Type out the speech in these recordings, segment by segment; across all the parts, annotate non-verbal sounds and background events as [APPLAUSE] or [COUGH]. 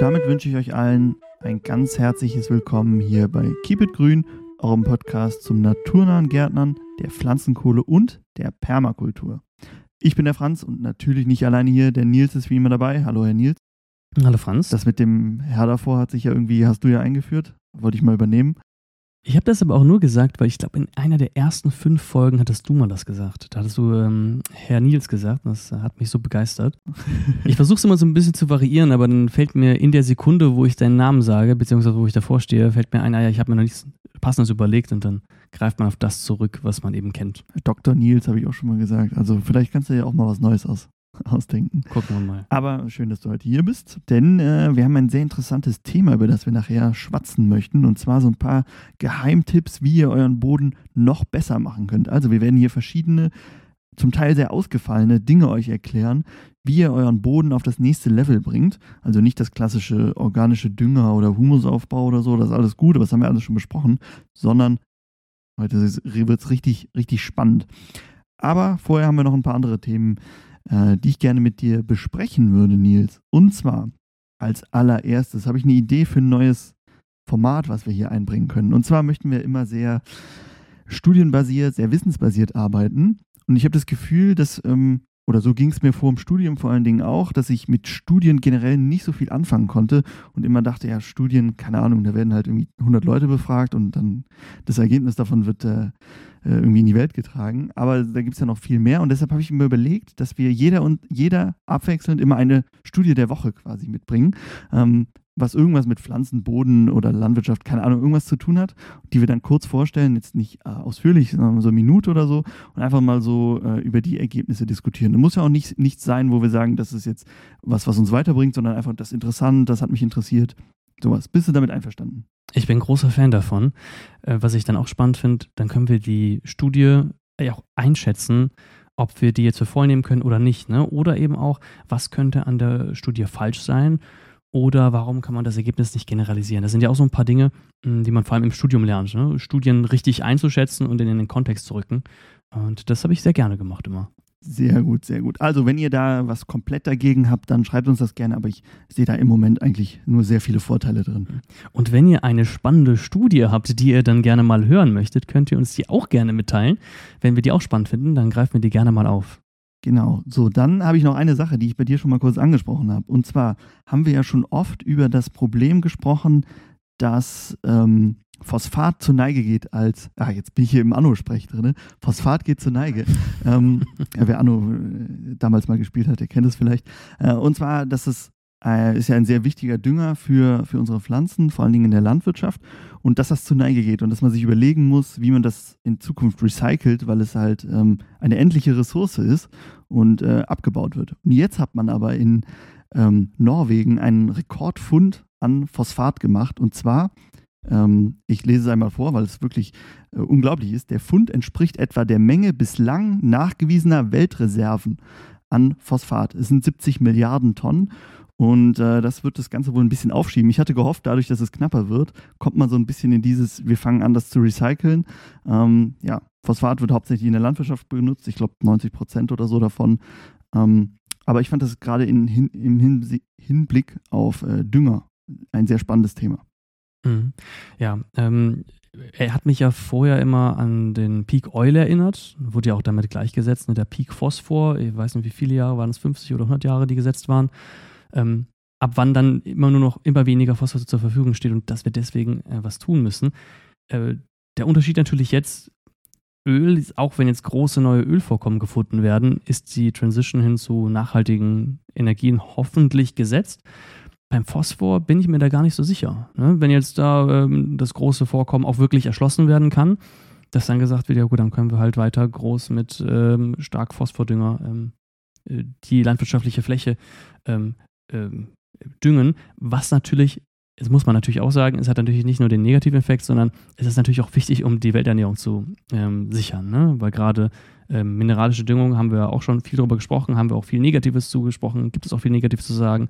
damit wünsche ich euch allen ein ganz herzliches Willkommen hier bei Keep It Grün, eurem Podcast zum naturnahen Gärtnern, der Pflanzenkohle und der Permakultur. Ich bin der Franz und natürlich nicht alleine hier, der Nils ist wie immer dabei. Hallo, Herr Nils. Hallo, Franz. Das mit dem Herr davor hat sich ja irgendwie, hast du ja eingeführt. Wollte ich mal übernehmen. Ich habe das aber auch nur gesagt, weil ich glaube, in einer der ersten fünf Folgen hattest du mal das gesagt. Da hattest du ähm, Herr Nils gesagt. Das hat mich so begeistert. [LAUGHS] ich versuche es immer so ein bisschen zu variieren, aber dann fällt mir in der Sekunde, wo ich deinen Namen sage, beziehungsweise wo ich davor stehe, fällt mir ein, ah ja, ich habe mir noch nichts Passendes überlegt und dann greift man auf das zurück, was man eben kennt. Dr. Nils habe ich auch schon mal gesagt. Also vielleicht kannst du ja auch mal was Neues aus, [LAUGHS] ausdenken. Gucken wir mal. Aber schön, dass du heute hier bist, denn äh, wir haben ein sehr interessantes Thema, über das wir nachher schwatzen möchten. Und zwar so ein paar Geheimtipps, wie ihr euren Boden noch besser machen könnt. Also wir werden hier verschiedene, zum Teil sehr ausgefallene Dinge euch erklären, wie ihr euren Boden auf das nächste Level bringt. Also nicht das klassische organische Dünger oder Humusaufbau oder so, das ist alles gut, aber das haben wir alles schon besprochen, sondern heute wird es richtig, richtig spannend. Aber vorher haben wir noch ein paar andere Themen, äh, die ich gerne mit dir besprechen würde, Nils. Und zwar als allererstes habe ich eine Idee für ein neues Format, was wir hier einbringen können. Und zwar möchten wir immer sehr studienbasiert, sehr wissensbasiert arbeiten. Und ich habe das Gefühl, dass ähm, oder so ging es mir vor dem Studium vor allen Dingen auch, dass ich mit Studien generell nicht so viel anfangen konnte und immer dachte, ja, Studien, keine Ahnung, da werden halt irgendwie 100 Leute befragt und dann das Ergebnis davon wird äh, äh, irgendwie in die Welt getragen. Aber da gibt es ja noch viel mehr und deshalb habe ich mir überlegt, dass wir jeder und jeder abwechselnd immer eine Studie der Woche quasi mitbringen. Ähm, was irgendwas mit Pflanzen, Boden oder Landwirtschaft, keine Ahnung, irgendwas zu tun hat, die wir dann kurz vorstellen, jetzt nicht äh, ausführlich, sondern so eine Minute oder so und einfach mal so äh, über die Ergebnisse diskutieren. Das muss ja auch nicht nichts sein, wo wir sagen, das ist jetzt was, was uns weiterbringt, sondern einfach das interessant, das hat mich interessiert. Sowas. Bist du damit einverstanden? Ich bin großer Fan davon. Äh, was ich dann auch spannend finde, dann können wir die Studie ja auch einschätzen, ob wir die jetzt für voll nehmen können oder nicht. Ne? Oder eben auch, was könnte an der Studie falsch sein oder warum kann man das Ergebnis nicht generalisieren? Das sind ja auch so ein paar Dinge, hm, die man vor allem im Studium lernt. Ne? Studien richtig einzuschätzen und in den Kontext zu rücken. Und das habe ich sehr gerne gemacht immer. Sehr gut, sehr gut. Also, wenn ihr da was komplett dagegen habt, dann schreibt uns das gerne, aber ich sehe da im Moment eigentlich nur sehr viele Vorteile drin. Und wenn ihr eine spannende Studie habt, die ihr dann gerne mal hören möchtet, könnt ihr uns die auch gerne mitteilen. Wenn wir die auch spannend finden, dann greifen wir die gerne mal auf. Genau. So, dann habe ich noch eine Sache, die ich bei dir schon mal kurz angesprochen habe. Und zwar haben wir ja schon oft über das Problem gesprochen, dass ähm, Phosphat zur Neige geht als, ah, jetzt bin ich hier im Anno-Sprech drin, Phosphat geht zur Neige. [LAUGHS] ähm, wer Anno äh, damals mal gespielt hat, der kennt es vielleicht. Äh, und zwar, dass es äh, ist ja ein sehr wichtiger Dünger für, für unsere Pflanzen, vor allen Dingen in der Landwirtschaft. Und dass das zur Neige geht und dass man sich überlegen muss, wie man das in Zukunft recycelt, weil es halt ähm, eine endliche Ressource ist und äh, abgebaut wird. Und jetzt hat man aber in ähm, Norwegen einen Rekordfund an Phosphat gemacht. Und zwar, ähm, ich lese es einmal vor, weil es wirklich äh, unglaublich ist, der Fund entspricht etwa der Menge bislang nachgewiesener Weltreserven an Phosphat. Es sind 70 Milliarden Tonnen und äh, das wird das Ganze wohl ein bisschen aufschieben. Ich hatte gehofft, dadurch, dass es knapper wird, kommt man so ein bisschen in dieses, wir fangen an, das zu recyceln. Ähm, ja, Phosphat wird hauptsächlich in der Landwirtschaft benutzt, ich glaube 90 Prozent oder so davon. Ähm, aber ich fand das gerade in, hin, im Hin Hinblick auf äh, Dünger ein sehr spannendes Thema. Mhm. Ja, ähm, er hat mich ja vorher immer an den Peak Oil erinnert, wurde ja auch damit gleichgesetzt, ne, der Peak Phosphor, ich weiß nicht wie viele Jahre, waren es 50 oder 100 Jahre, die gesetzt waren ähm, ab wann dann immer nur noch immer weniger Phosphor zur Verfügung steht und dass wir deswegen äh, was tun müssen. Äh, der Unterschied natürlich jetzt, Öl, auch wenn jetzt große neue Ölvorkommen gefunden werden, ist die Transition hin zu nachhaltigen Energien hoffentlich gesetzt. Beim Phosphor bin ich mir da gar nicht so sicher. Ne? Wenn jetzt da ähm, das große Vorkommen auch wirklich erschlossen werden kann, dass dann gesagt wird, ja gut, dann können wir halt weiter groß mit ähm, stark Phosphordünger ähm, äh, die landwirtschaftliche Fläche ähm, ähm, düngen, was natürlich, das muss man natürlich auch sagen, es hat natürlich nicht nur den negativen Effekt, sondern es ist natürlich auch wichtig, um die Welternährung zu ähm, sichern. Ne? Weil gerade ähm, mineralische Düngung haben wir auch schon viel darüber gesprochen, haben wir auch viel Negatives zugesprochen, gibt es auch viel Negatives zu sagen.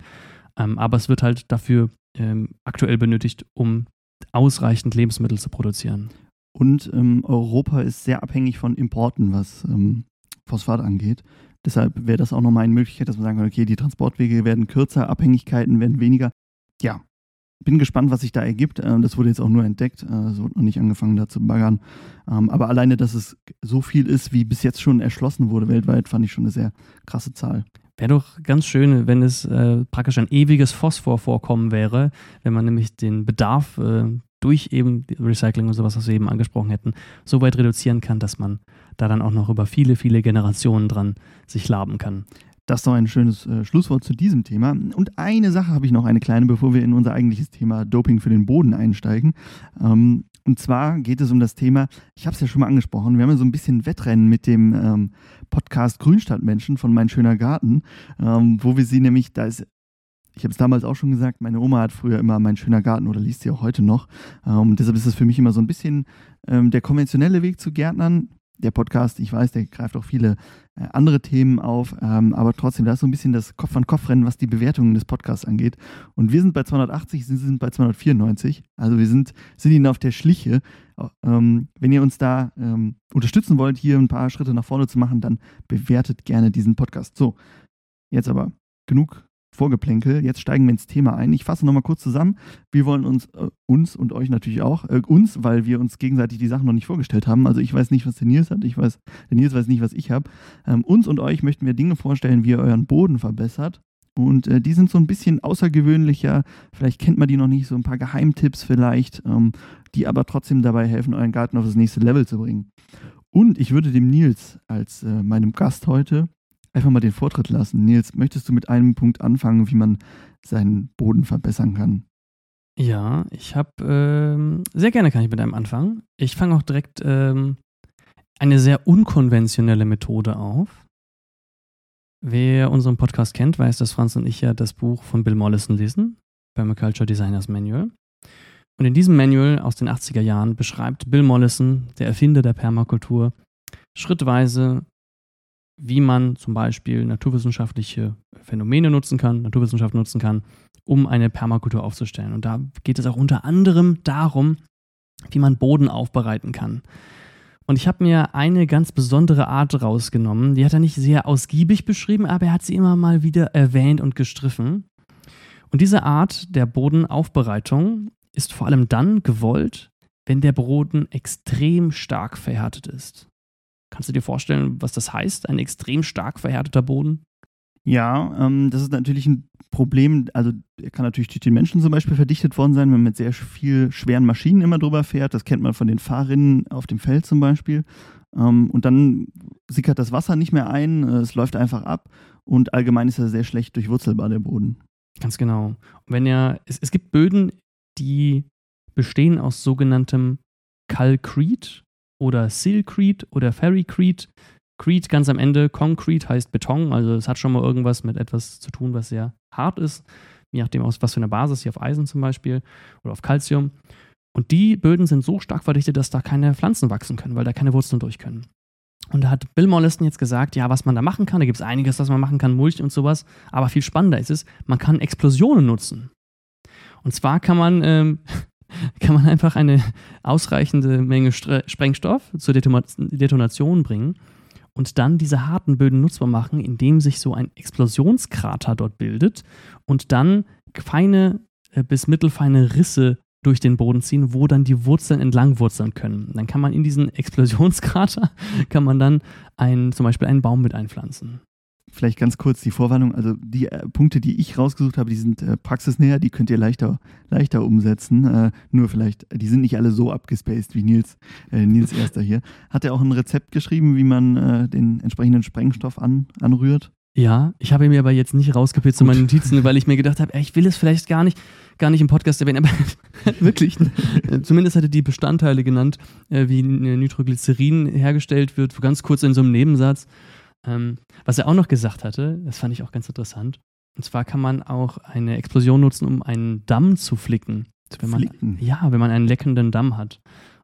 Ähm, aber es wird halt dafür ähm, aktuell benötigt, um ausreichend Lebensmittel zu produzieren. Und ähm, Europa ist sehr abhängig von Importen, was ähm, Phosphat angeht. Deshalb wäre das auch nochmal eine Möglichkeit, dass man sagen kann, okay, die Transportwege werden kürzer, Abhängigkeiten werden weniger. ja, bin gespannt, was sich da ergibt. Ähm, das wurde jetzt auch nur entdeckt. Äh, es wurde noch nicht angefangen, da zu baggern. Ähm, aber alleine, dass es so viel ist, wie bis jetzt schon erschlossen wurde weltweit, fand ich schon eine sehr krasse Zahl. Wäre doch ganz schön, wenn es äh, praktisch ein ewiges Phosphorvorkommen wäre, wenn man nämlich den Bedarf äh, durch eben Recycling und sowas, was wir eben angesprochen hätten, so weit reduzieren kann, dass man da dann auch noch über viele, viele Generationen dran sich laben kann. Das ist doch ein schönes äh, Schlusswort zu diesem Thema. Und eine Sache habe ich noch, eine kleine, bevor wir in unser eigentliches Thema Doping für den Boden einsteigen. Ähm, und zwar geht es um das Thema, ich habe es ja schon mal angesprochen, wir haben ja so ein bisschen Wettrennen mit dem ähm, Podcast Grünstadtmenschen von Mein Schöner Garten, ähm, wo wir sie nämlich, da ist ich habe es damals auch schon gesagt, meine Oma hat früher immer mein schöner Garten oder liest sie auch heute noch. Ähm, deshalb ist es für mich immer so ein bisschen ähm, der konventionelle Weg zu Gärtnern der Podcast, ich weiß, der greift auch viele äh, andere Themen auf, ähm, aber trotzdem, da ist so ein bisschen das Kopf-an-Kopf-Rennen, was die Bewertungen des Podcasts angeht. Und wir sind bei 280, sie sind bei 294. Also wir sind, sind ihnen auf der Schliche. Ähm, wenn ihr uns da ähm, unterstützen wollt, hier ein paar Schritte nach vorne zu machen, dann bewertet gerne diesen Podcast. So, jetzt aber genug Vorgeplänkel. Jetzt steigen wir ins Thema ein. Ich fasse nochmal kurz zusammen. Wir wollen uns, äh, uns und euch natürlich auch, äh, uns, weil wir uns gegenseitig die Sachen noch nicht vorgestellt haben. Also ich weiß nicht, was der Nils hat, ich weiß, der Nils weiß nicht, was ich habe. Ähm, uns und euch möchten wir Dinge vorstellen, wie ihr euren Boden verbessert. Und äh, die sind so ein bisschen außergewöhnlicher. Vielleicht kennt man die noch nicht, so ein paar Geheimtipps vielleicht, ähm, die aber trotzdem dabei helfen, euren Garten auf das nächste Level zu bringen. Und ich würde dem Nils als äh, meinem Gast heute einfach mal den Vortritt lassen. Nils, möchtest du mit einem Punkt anfangen, wie man seinen Boden verbessern kann? Ja, ich habe, ähm, sehr gerne kann ich mit einem anfangen. Ich fange auch direkt ähm, eine sehr unkonventionelle Methode auf. Wer unseren Podcast kennt, weiß, dass Franz und ich ja das Buch von Bill Mollison lesen, Permaculture Designers Manual. Und in diesem Manual aus den 80er Jahren beschreibt Bill Mollison, der Erfinder der Permakultur, schrittweise, wie man zum Beispiel naturwissenschaftliche Phänomene nutzen kann, Naturwissenschaften nutzen kann, um eine Permakultur aufzustellen. Und da geht es auch unter anderem darum, wie man Boden aufbereiten kann. Und ich habe mir eine ganz besondere Art rausgenommen. Die hat er nicht sehr ausgiebig beschrieben, aber er hat sie immer mal wieder erwähnt und gestriffen. Und diese Art der Bodenaufbereitung ist vor allem dann gewollt, wenn der Boden extrem stark verhärtet ist. Kannst du dir vorstellen, was das heißt, ein extrem stark verhärteter Boden? Ja, ähm, das ist natürlich ein Problem. Also er kann natürlich durch den Menschen zum Beispiel verdichtet worden sein, wenn man mit sehr viel schweren Maschinen immer drüber fährt. Das kennt man von den Fahrrinnen auf dem Feld zum Beispiel. Ähm, und dann sickert das Wasser nicht mehr ein, äh, es läuft einfach ab und allgemein ist er sehr schlecht durchwurzelbar, der Boden. Ganz genau. Und wenn er, es, es gibt Böden, die bestehen aus sogenanntem Kalkrit oder Silcrete oder Ferrycrete. Crete ganz am Ende, Concrete heißt Beton, also es hat schon mal irgendwas mit etwas zu tun, was sehr hart ist, je nachdem aus was für eine Basis, hier auf Eisen zum Beispiel oder auf Calcium. Und die Böden sind so stark verdichtet, dass da keine Pflanzen wachsen können, weil da keine Wurzeln durch können. Und da hat Bill Mollison jetzt gesagt, ja, was man da machen kann, da gibt es einiges, was man machen kann, Mulch und sowas, aber viel spannender ist es, man kann Explosionen nutzen. Und zwar kann man ähm, [LAUGHS] [LAUGHS] kann man einfach eine ausreichende Menge Sprengstoff zur Detonation bringen und dann diese harten Böden nutzbar machen, indem sich so ein Explosionskrater dort bildet und dann feine äh, bis mittelfeine Risse durch den Boden ziehen, wo dann die Wurzeln entlang wurzeln können. Dann kann man in diesen Explosionskrater [LAUGHS] kann man dann ein, zum Beispiel einen Baum mit einpflanzen vielleicht ganz kurz die Vorwarnung. Also die äh, Punkte, die ich rausgesucht habe, die sind äh, praxisnäher, die könnt ihr leichter, leichter umsetzen. Äh, nur vielleicht, die sind nicht alle so abgespaced wie Nils, äh, Nils Erster hier. Hat er auch ein Rezept geschrieben, wie man äh, den entsprechenden Sprengstoff an, anrührt? Ja, ich habe mir aber jetzt nicht rausgepitzt zu meinen Notizen, weil ich mir gedacht habe, ich will es vielleicht gar nicht, gar nicht im Podcast erwähnen, aber [LAUGHS] wirklich. [LAUGHS] Zumindest hatte die Bestandteile genannt, äh, wie Nitroglycerin hergestellt wird, ganz kurz in so einem Nebensatz. Ähm, was er auch noch gesagt hatte, das fand ich auch ganz interessant. Und zwar kann man auch eine Explosion nutzen, um einen Damm zu flicken. Wenn man, flicken? Ja, wenn man einen leckenden Damm hat.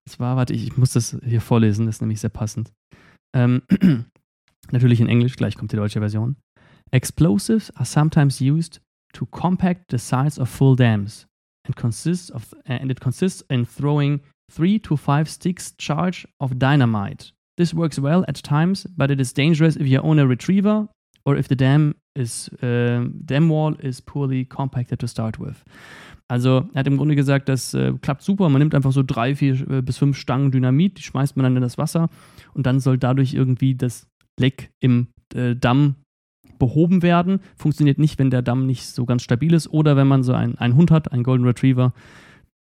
Und zwar, warte, ich, ich muss das hier vorlesen, das ist nämlich sehr passend. Ähm, [CLEARS THROAT] natürlich in Englisch, gleich kommt die deutsche Version. Explosives are sometimes used to compact the sides of full dams and consists of and it consists in throwing three to five sticks charge of dynamite This works well at times, but it is dangerous if you own a retriever or if the dam is uh, dam wall is poorly compacted to start with. Also er hat im Grunde gesagt, das äh, klappt super. Man nimmt einfach so drei, vier äh, bis fünf Stangen Dynamit, die schmeißt man dann in das Wasser und dann soll dadurch irgendwie das Leck im äh, Damm behoben werden. Funktioniert nicht, wenn der Damm nicht so ganz stabil ist oder wenn man so einen, einen Hund hat, einen Golden Retriever.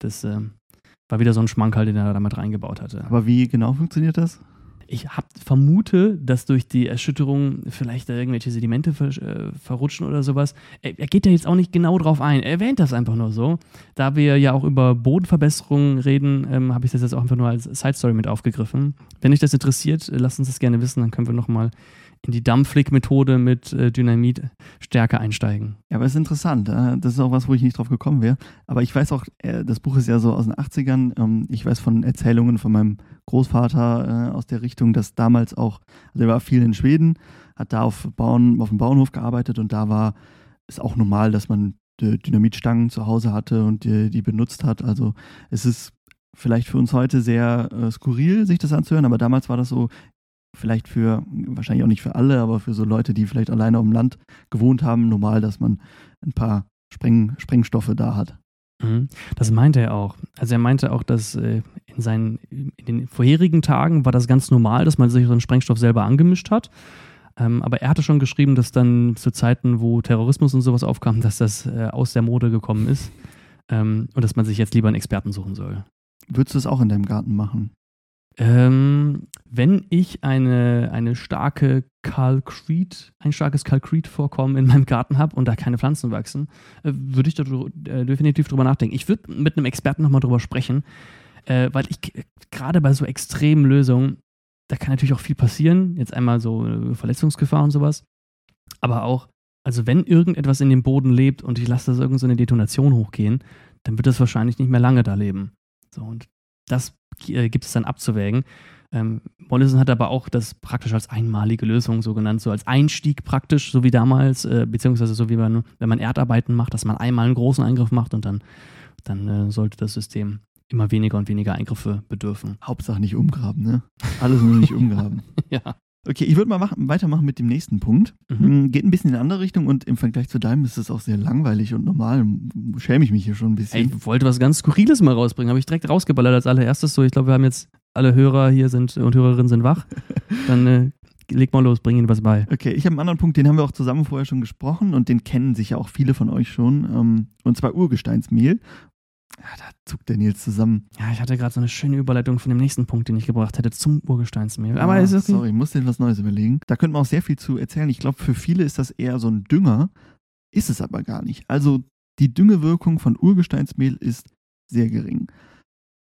Das äh, war wieder so ein Schmankerl, den er damit reingebaut hatte. Aber wie genau funktioniert das? Ich hab, vermute, dass durch die Erschütterung vielleicht da irgendwelche Sedimente ver, äh, verrutschen oder sowas. Er, er, geht da jetzt auch nicht genau drauf ein. Er erwähnt das einfach nur so. Da wir ja auch über Bodenverbesserungen reden, ähm, habe ich das jetzt auch einfach nur als Side Story mit aufgegriffen. Wenn euch das interessiert, lasst uns das gerne wissen, dann können wir nochmal in die Dampflick-Methode mit äh, Dynamit stärker einsteigen. Ja, aber es ist interessant. Äh, das ist auch was, wo ich nicht drauf gekommen wäre. Aber ich weiß auch, äh, das Buch ist ja so aus den 80ern. Ähm, ich weiß von Erzählungen von meinem Großvater äh, aus der Richtung, dass damals auch, also er war viel in Schweden, hat da auf, Bauen, auf dem Bauernhof gearbeitet und da war es auch normal, dass man Dynamitstangen zu Hause hatte und die, die benutzt hat. Also es ist vielleicht für uns heute sehr äh, skurril, sich das anzuhören, aber damals war das so, vielleicht für, wahrscheinlich auch nicht für alle, aber für so Leute, die vielleicht alleine auf dem Land gewohnt haben, normal, dass man ein paar Spreng, Sprengstoffe da hat. Mhm. Das meinte er auch. Also er meinte auch, dass äh, in seinen in den vorherigen Tagen war das ganz normal, dass man sich so einen Sprengstoff selber angemischt hat. Ähm, aber er hatte schon geschrieben, dass dann zu Zeiten, wo Terrorismus und sowas aufkam, dass das äh, aus der Mode gekommen ist ähm, und dass man sich jetzt lieber einen Experten suchen soll. Würdest du es auch in deinem Garten machen? Ähm, wenn ich eine, eine starke Kalkrit, ein starkes Kalkrit-Vorkommen in meinem Garten habe und da keine Pflanzen wachsen, äh, würde ich da äh, definitiv drüber nachdenken. Ich würde mit einem Experten nochmal drüber sprechen, äh, weil ich gerade bei so extremen Lösungen, da kann natürlich auch viel passieren. Jetzt einmal so äh, Verletzungsgefahr und sowas. Aber auch, also wenn irgendetwas in dem Boden lebt und ich lasse das irgendeine so Detonation hochgehen, dann wird das wahrscheinlich nicht mehr lange da leben. So, und das äh, gibt es dann abzuwägen. Ähm, Mollison hat aber auch das praktisch als einmalige Lösung so genannt, so als Einstieg praktisch, so wie damals, äh, beziehungsweise so wie man, wenn man Erdarbeiten macht, dass man einmal einen großen Eingriff macht und dann, dann äh, sollte das System immer weniger und weniger Eingriffe bedürfen. Hauptsache nicht umgraben, ne? Alles nur nicht umgraben. [LAUGHS] ja. Okay, ich würde mal machen, weitermachen mit dem nächsten Punkt. Mhm. Hm, geht ein bisschen in eine andere Richtung und im Vergleich zu deinem ist es auch sehr langweilig und normal. Schäme ich mich hier schon ein bisschen. ich wollte was ganz Skurriles mal rausbringen, habe ich direkt rausgeballert als allererstes. So, ich glaube, wir haben jetzt alle Hörer hier sind und Hörerinnen sind wach. [LAUGHS] Dann äh, leg mal los, bring ihnen was bei. Okay, ich habe einen anderen Punkt, den haben wir auch zusammen vorher schon gesprochen und den kennen sicher auch viele von euch schon. Ähm, und zwar Urgesteinsmehl. Ja, da zuckt der Nils zusammen. Ja, ich hatte gerade so eine schöne Überleitung von dem nächsten Punkt, den ich gebracht hätte, zum Urgesteinsmehl. Aber ah, ist okay. Sorry, ich muss dir was Neues überlegen. Da könnte man auch sehr viel zu erzählen. Ich glaube, für viele ist das eher so ein Dünger, ist es aber gar nicht. Also die Düngewirkung von Urgesteinsmehl ist sehr gering.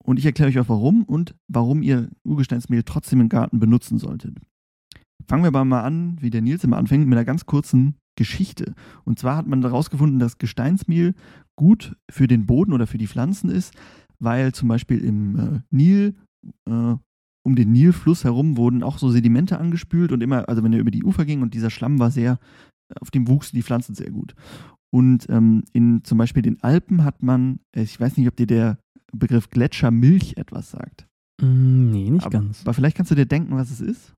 Und ich erkläre euch auch warum und warum ihr Urgesteinsmehl trotzdem im Garten benutzen solltet. Fangen wir aber mal an, wie der Nils immer anfängt, mit einer ganz kurzen Geschichte. Und zwar hat man herausgefunden, dass Gesteinsmehl gut für den Boden oder für die Pflanzen ist, weil zum Beispiel im äh, Nil, äh, um den Nilfluss herum wurden auch so Sedimente angespült und immer, also wenn er über die Ufer ging und dieser Schlamm war sehr, auf dem wuchsen die Pflanzen sehr gut. Und ähm, in zum Beispiel den Alpen hat man, äh, ich weiß nicht, ob dir der Begriff Gletschermilch etwas sagt. Mm, nee, nicht aber, ganz. Aber vielleicht kannst du dir denken, was es ist.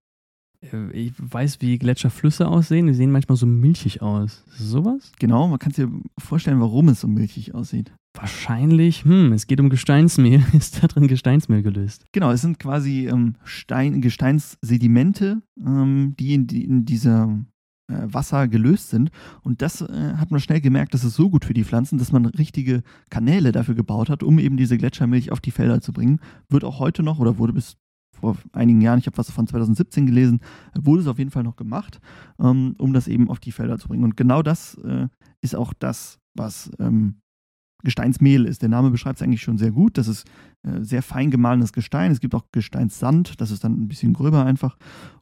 Äh, ich weiß, wie Gletscherflüsse aussehen. Die sehen manchmal so milchig aus. Sowas? Genau, man kann sich vorstellen, warum es so milchig aussieht. Wahrscheinlich, hm, es geht um Gesteinsmehl. [LAUGHS] Ist da drin Gesteinsmehl gelöst? Genau, es sind quasi ähm, Stein, Gesteinssedimente, ähm, die in, die in dieser äh, Wasser gelöst sind. Und das äh, hat man schnell gemerkt, das ist so gut für die Pflanzen, dass man richtige Kanäle dafür gebaut hat, um eben diese Gletschermilch auf die Felder zu bringen. Wird auch heute noch oder wurde bis vor einigen Jahren, ich habe was von 2017 gelesen, wurde es auf jeden Fall noch gemacht, ähm, um das eben auf die Felder zu bringen. Und genau das äh, ist auch das, was ähm, Gesteinsmehl ist. Der Name beschreibt es eigentlich schon sehr gut. Das ist äh, sehr fein gemahlenes Gestein. Es gibt auch Gesteinssand, das ist dann ein bisschen gröber einfach.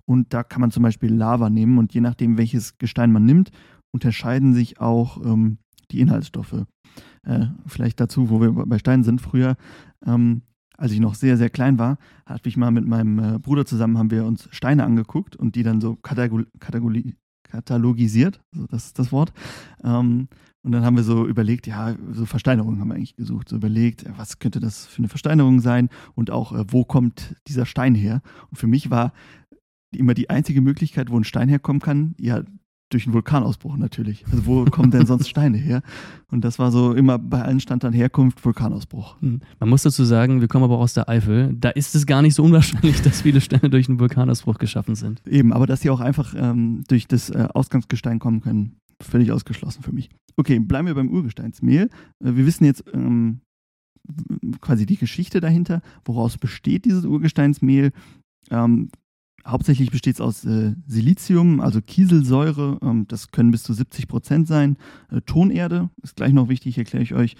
Und da kann man zum Beispiel Lava nehmen und je nachdem, welches Gestein man nimmt, unterscheiden sich auch ähm, die Inhaltsstoffe. Äh, vielleicht dazu, wo wir bei Steinen sind. Früher ähm, als ich noch sehr, sehr klein war, hatte ich mal mit meinem äh, Bruder zusammen, haben wir uns Steine angeguckt und die dann so katalogisiert, also das ist das Wort. Ähm, und dann haben wir so überlegt, ja, so Versteinerungen haben wir eigentlich gesucht, so überlegt, was könnte das für eine Versteinerung sein und auch, äh, wo kommt dieser Stein her? Und für mich war immer die einzige Möglichkeit, wo ein Stein herkommen kann, ja, durch einen Vulkanausbruch natürlich. Also wo kommen denn sonst [LAUGHS] Steine her? Und das war so immer bei allen stand dann Herkunft Vulkanausbruch. Hm. Man muss dazu sagen, wir kommen aber auch aus der Eifel. Da ist es gar nicht so unwahrscheinlich, [LAUGHS] dass viele Steine durch einen Vulkanausbruch geschaffen sind. Eben, aber dass sie auch einfach ähm, durch das äh, Ausgangsgestein kommen können, völlig ausgeschlossen für mich. Okay, bleiben wir beim Urgesteinsmehl. Äh, wir wissen jetzt ähm, quasi die Geschichte dahinter, woraus besteht dieses Urgesteinsmehl. Ähm, Hauptsächlich besteht es aus äh, Silizium, also Kieselsäure. Ähm, das können bis zu 70 Prozent sein. Äh, Tonerde ist gleich noch wichtig, erkläre ich euch.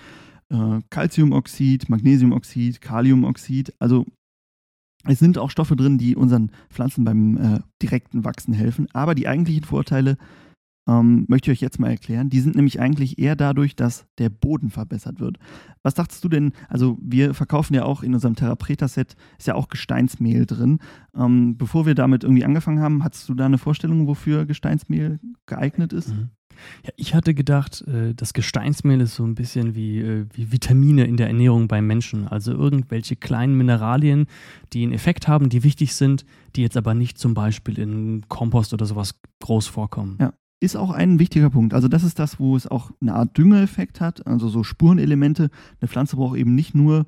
Äh, Calciumoxid, Magnesiumoxid, Kaliumoxid. Also es sind auch Stoffe drin, die unseren Pflanzen beim äh, direkten Wachsen helfen. Aber die eigentlichen Vorteile ähm, möchte ich euch jetzt mal erklären. Die sind nämlich eigentlich eher dadurch, dass der Boden verbessert wird. Was dachtest du denn? Also, wir verkaufen ja auch in unserem Therapreta-Set, ist ja auch Gesteinsmehl drin. Ähm, bevor wir damit irgendwie angefangen haben, hattest du da eine Vorstellung, wofür Gesteinsmehl geeignet ist? Mhm. Ja, ich hatte gedacht, äh, das Gesteinsmehl ist so ein bisschen wie, äh, wie Vitamine in der Ernährung beim Menschen. Also irgendwelche kleinen Mineralien, die einen Effekt haben, die wichtig sind, die jetzt aber nicht zum Beispiel in Kompost oder sowas groß vorkommen. Ja, ist auch ein wichtiger Punkt. Also das ist das, wo es auch eine Art Düngeeffekt hat, also so Spurenelemente. Eine Pflanze braucht eben nicht nur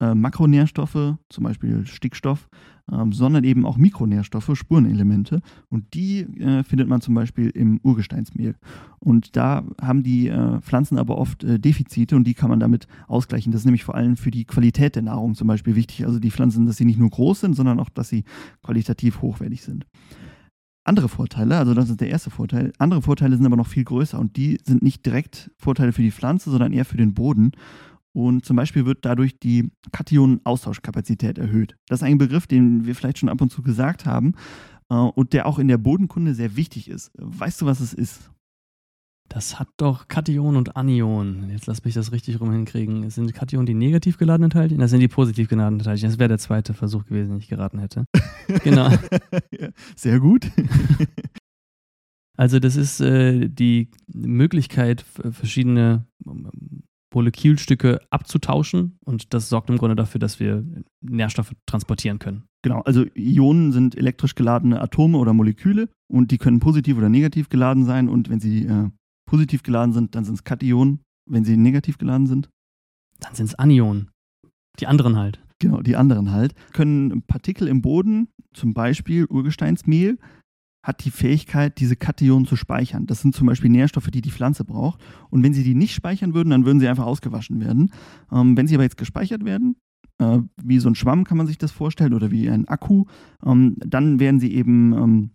äh, Makronährstoffe, zum Beispiel Stickstoff, ähm, sondern eben auch Mikronährstoffe, Spurenelemente. Und die äh, findet man zum Beispiel im Urgesteinsmehl. Und da haben die äh, Pflanzen aber oft äh, Defizite und die kann man damit ausgleichen. Das ist nämlich vor allem für die Qualität der Nahrung zum Beispiel wichtig. Also die Pflanzen, dass sie nicht nur groß sind, sondern auch, dass sie qualitativ hochwertig sind andere Vorteile, also das ist der erste Vorteil. Andere Vorteile sind aber noch viel größer und die sind nicht direkt Vorteile für die Pflanze, sondern eher für den Boden. Und zum Beispiel wird dadurch die Kationen-Austauschkapazität erhöht. Das ist ein Begriff, den wir vielleicht schon ab und zu gesagt haben äh, und der auch in der Bodenkunde sehr wichtig ist. Weißt du, was es ist? Das hat doch Kation und Anion. Jetzt lass mich das richtig rum hinkriegen. Sind Kationen die negativ geladenen Teilchen? Das sind die positiv geladenen Teilchen. Das wäre der zweite Versuch gewesen, den ich geraten hätte. [LAUGHS] genau. Sehr gut. [LAUGHS] also das ist äh, die Möglichkeit, verschiedene Molekülstücke abzutauschen und das sorgt im Grunde dafür, dass wir Nährstoffe transportieren können. Genau, also Ionen sind elektrisch geladene Atome oder Moleküle und die können positiv oder negativ geladen sein und wenn sie äh, positiv geladen sind, dann sind es Kationen. Wenn sie negativ geladen sind, dann sind es Anionen. Die anderen halt. Genau, die anderen halt. Können Partikel im Boden, zum Beispiel Urgesteinsmehl, hat die Fähigkeit, diese Kationen zu speichern. Das sind zum Beispiel Nährstoffe, die die Pflanze braucht. Und wenn sie die nicht speichern würden, dann würden sie einfach ausgewaschen werden. Ähm, wenn sie aber jetzt gespeichert werden, äh, wie so ein Schwamm kann man sich das vorstellen oder wie ein Akku, ähm, dann werden sie eben ähm,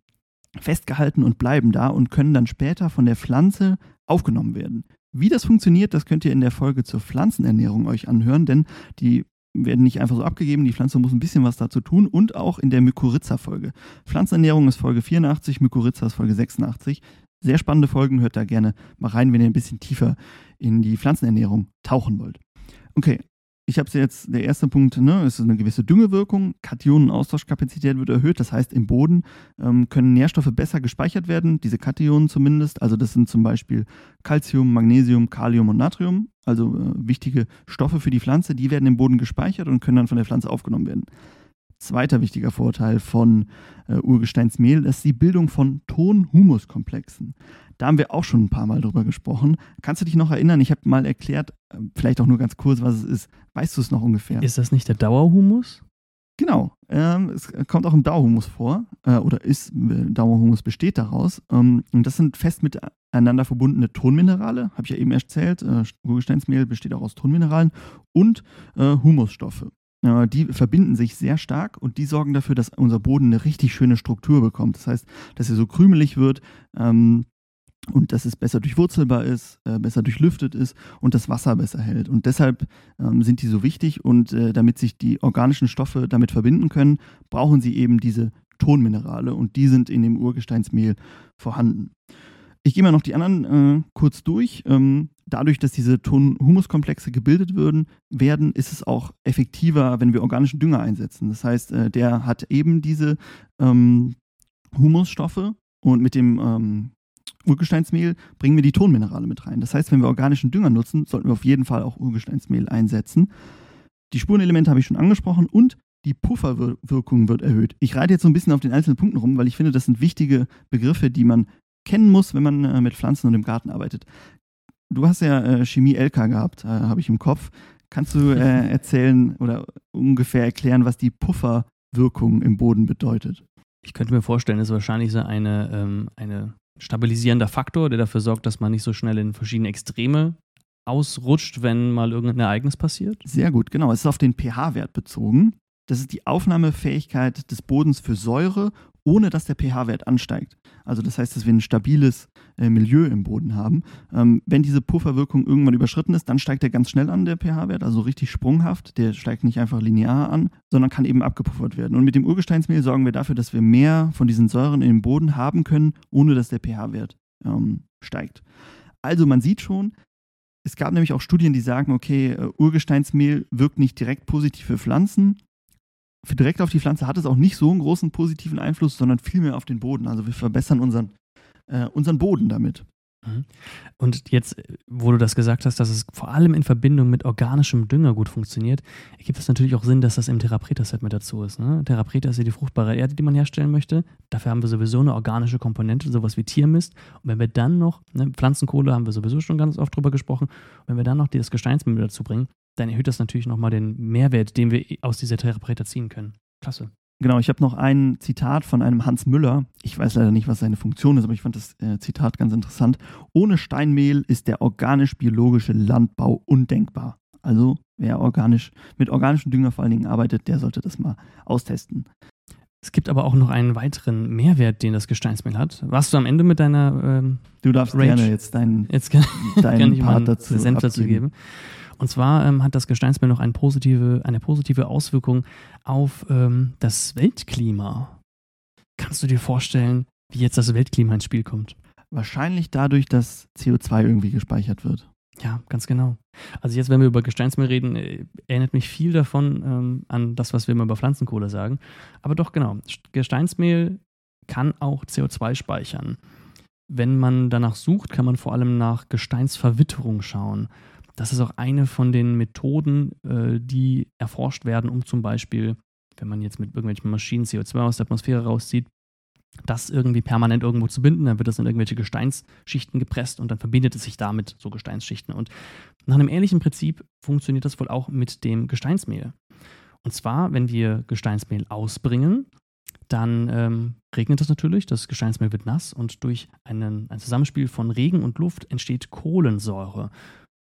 festgehalten und bleiben da und können dann später von der Pflanze aufgenommen werden. Wie das funktioniert, das könnt ihr in der Folge zur Pflanzenernährung euch anhören, denn die werden nicht einfach so abgegeben, die Pflanze muss ein bisschen was dazu tun und auch in der Mykorrhiza-Folge. Pflanzenernährung ist Folge 84, Mykorrhiza ist Folge 86. Sehr spannende Folgen, hört da gerne mal rein, wenn ihr ein bisschen tiefer in die Pflanzenernährung tauchen wollt. Okay, ich habe es jetzt, der erste Punkt, ne, es ist eine gewisse Düngewirkung, Kationenaustauschkapazität wird erhöht, das heißt im Boden ähm, können Nährstoffe besser gespeichert werden, diese Kationen zumindest, also das sind zum Beispiel Calcium, Magnesium, Kalium und Natrium, also äh, wichtige Stoffe für die Pflanze, die werden im Boden gespeichert und können dann von der Pflanze aufgenommen werden. Zweiter wichtiger Vorteil von äh, Urgesteinsmehl ist die Bildung von Ton-Humus-Komplexen. Da haben wir auch schon ein paar Mal drüber gesprochen. Kannst du dich noch erinnern? Ich habe mal erklärt, äh, vielleicht auch nur ganz kurz, was es ist. Weißt du es noch ungefähr? Ist das nicht der Dauerhumus? Genau. Ähm, es kommt auch im Dauerhumus vor, äh, oder ist, äh, Dauerhumus besteht daraus. Ähm, und das sind fest miteinander verbundene Tonminerale, habe ich ja eben erzählt. Äh, Urgesteinsmehl besteht auch aus Tonmineralen und äh, Humusstoffe. Äh, die verbinden sich sehr stark und die sorgen dafür, dass unser Boden eine richtig schöne Struktur bekommt. Das heißt, dass er so krümelig wird, ähm, und dass es besser durchwurzelbar ist, äh, besser durchlüftet ist und das Wasser besser hält. Und deshalb ähm, sind die so wichtig und äh, damit sich die organischen Stoffe damit verbinden können, brauchen sie eben diese Tonminerale und die sind in dem Urgesteinsmehl vorhanden. Ich gehe mal noch die anderen äh, kurz durch. Ähm, dadurch, dass diese Ton-Humuskomplexe gebildet würden, werden, ist es auch effektiver, wenn wir organischen Dünger einsetzen. Das heißt, äh, der hat eben diese ähm, Humusstoffe und mit dem ähm, Urgesteinsmehl bringen wir die Tonminerale mit rein. Das heißt, wenn wir organischen Dünger nutzen, sollten wir auf jeden Fall auch Urgesteinsmehl einsetzen. Die Spurenelemente habe ich schon angesprochen und die Pufferwirkung wird erhöht. Ich reite jetzt so ein bisschen auf den einzelnen Punkten rum, weil ich finde, das sind wichtige Begriffe, die man kennen muss, wenn man äh, mit Pflanzen und im Garten arbeitet. Du hast ja äh, Chemie LK gehabt, äh, habe ich im Kopf. Kannst du äh, [LAUGHS] erzählen oder ungefähr erklären, was die Pufferwirkung im Boden bedeutet? Ich könnte mir vorstellen, es ist wahrscheinlich so eine, ähm, eine stabilisierender Faktor, der dafür sorgt, dass man nicht so schnell in verschiedene Extreme ausrutscht, wenn mal irgendein Ereignis passiert? Sehr gut, genau. Es ist auf den pH-Wert bezogen. Das ist die Aufnahmefähigkeit des Bodens für Säure, ohne dass der pH-Wert ansteigt. Also das heißt, dass wir ein stabiles äh, Milieu im Boden haben. Ähm, wenn diese Pufferwirkung irgendwann überschritten ist, dann steigt er ganz schnell an, der pH-Wert, also richtig sprunghaft. Der steigt nicht einfach linear an, sondern kann eben abgepuffert werden. Und mit dem Urgesteinsmehl sorgen wir dafür, dass wir mehr von diesen Säuren im Boden haben können, ohne dass der pH-Wert ähm, steigt. Also man sieht schon, es gab nämlich auch Studien, die sagen, okay, äh, Urgesteinsmehl wirkt nicht direkt positiv für Pflanzen, direkt auf die Pflanze hat es auch nicht so einen großen positiven Einfluss, sondern vielmehr auf den Boden. Also wir verbessern unseren, äh, unseren Boden damit. Mhm. Und jetzt, wo du das gesagt hast, dass es vor allem in Verbindung mit organischem Dünger gut funktioniert, ergibt es natürlich auch Sinn, dass das im Therapreta-Set mit dazu ist. Ne? Therapreta ist ja die fruchtbare Erde, die man herstellen möchte. Dafür haben wir sowieso eine organische Komponente, sowas wie Tiermist. Und wenn wir dann noch, ne, Pflanzenkohle haben wir sowieso schon ganz oft drüber gesprochen, wenn wir dann noch das Gesteinsmittel dazu bringen, dann erhöht das natürlich nochmal den Mehrwert, den wir aus dieser Therapreta ziehen können. Klasse. Genau, ich habe noch ein Zitat von einem Hans Müller. Ich weiß leider nicht, was seine Funktion ist, aber ich fand das äh, Zitat ganz interessant. Ohne Steinmehl ist der organisch-biologische Landbau undenkbar. Also wer organisch mit organischem Dünger vor allen Dingen arbeitet, der sollte das mal austesten. Es gibt aber auch noch einen weiteren Mehrwert, den das Gesteinsmehl hat. Warst du am Ende mit deiner ähm, Du darfst Rage? gerne jetzt deinen, jetzt kann, deinen kann ich Part dazu dazu geben. Und zwar ähm, hat das Gesteinsmehl noch eine positive, eine positive Auswirkung auf ähm, das Weltklima. Kannst du dir vorstellen, wie jetzt das Weltklima ins Spiel kommt? Wahrscheinlich dadurch, dass CO2 irgendwie gespeichert wird. Ja, ganz genau. Also jetzt, wenn wir über Gesteinsmehl reden, äh, erinnert mich viel davon ähm, an das, was wir immer über Pflanzenkohle sagen. Aber doch genau, Gesteinsmehl kann auch CO2 speichern. Wenn man danach sucht, kann man vor allem nach Gesteinsverwitterung schauen. Das ist auch eine von den Methoden, äh, die erforscht werden, um zum Beispiel, wenn man jetzt mit irgendwelchen Maschinen CO2 aus der Atmosphäre rauszieht, das irgendwie permanent irgendwo zu binden. Dann wird das in irgendwelche Gesteinsschichten gepresst und dann verbindet es sich damit so Gesteinsschichten. Und nach einem ähnlichen Prinzip funktioniert das wohl auch mit dem Gesteinsmehl. Und zwar, wenn wir Gesteinsmehl ausbringen, dann ähm, regnet es natürlich, das Gesteinsmehl wird nass und durch einen, ein Zusammenspiel von Regen und Luft entsteht Kohlensäure.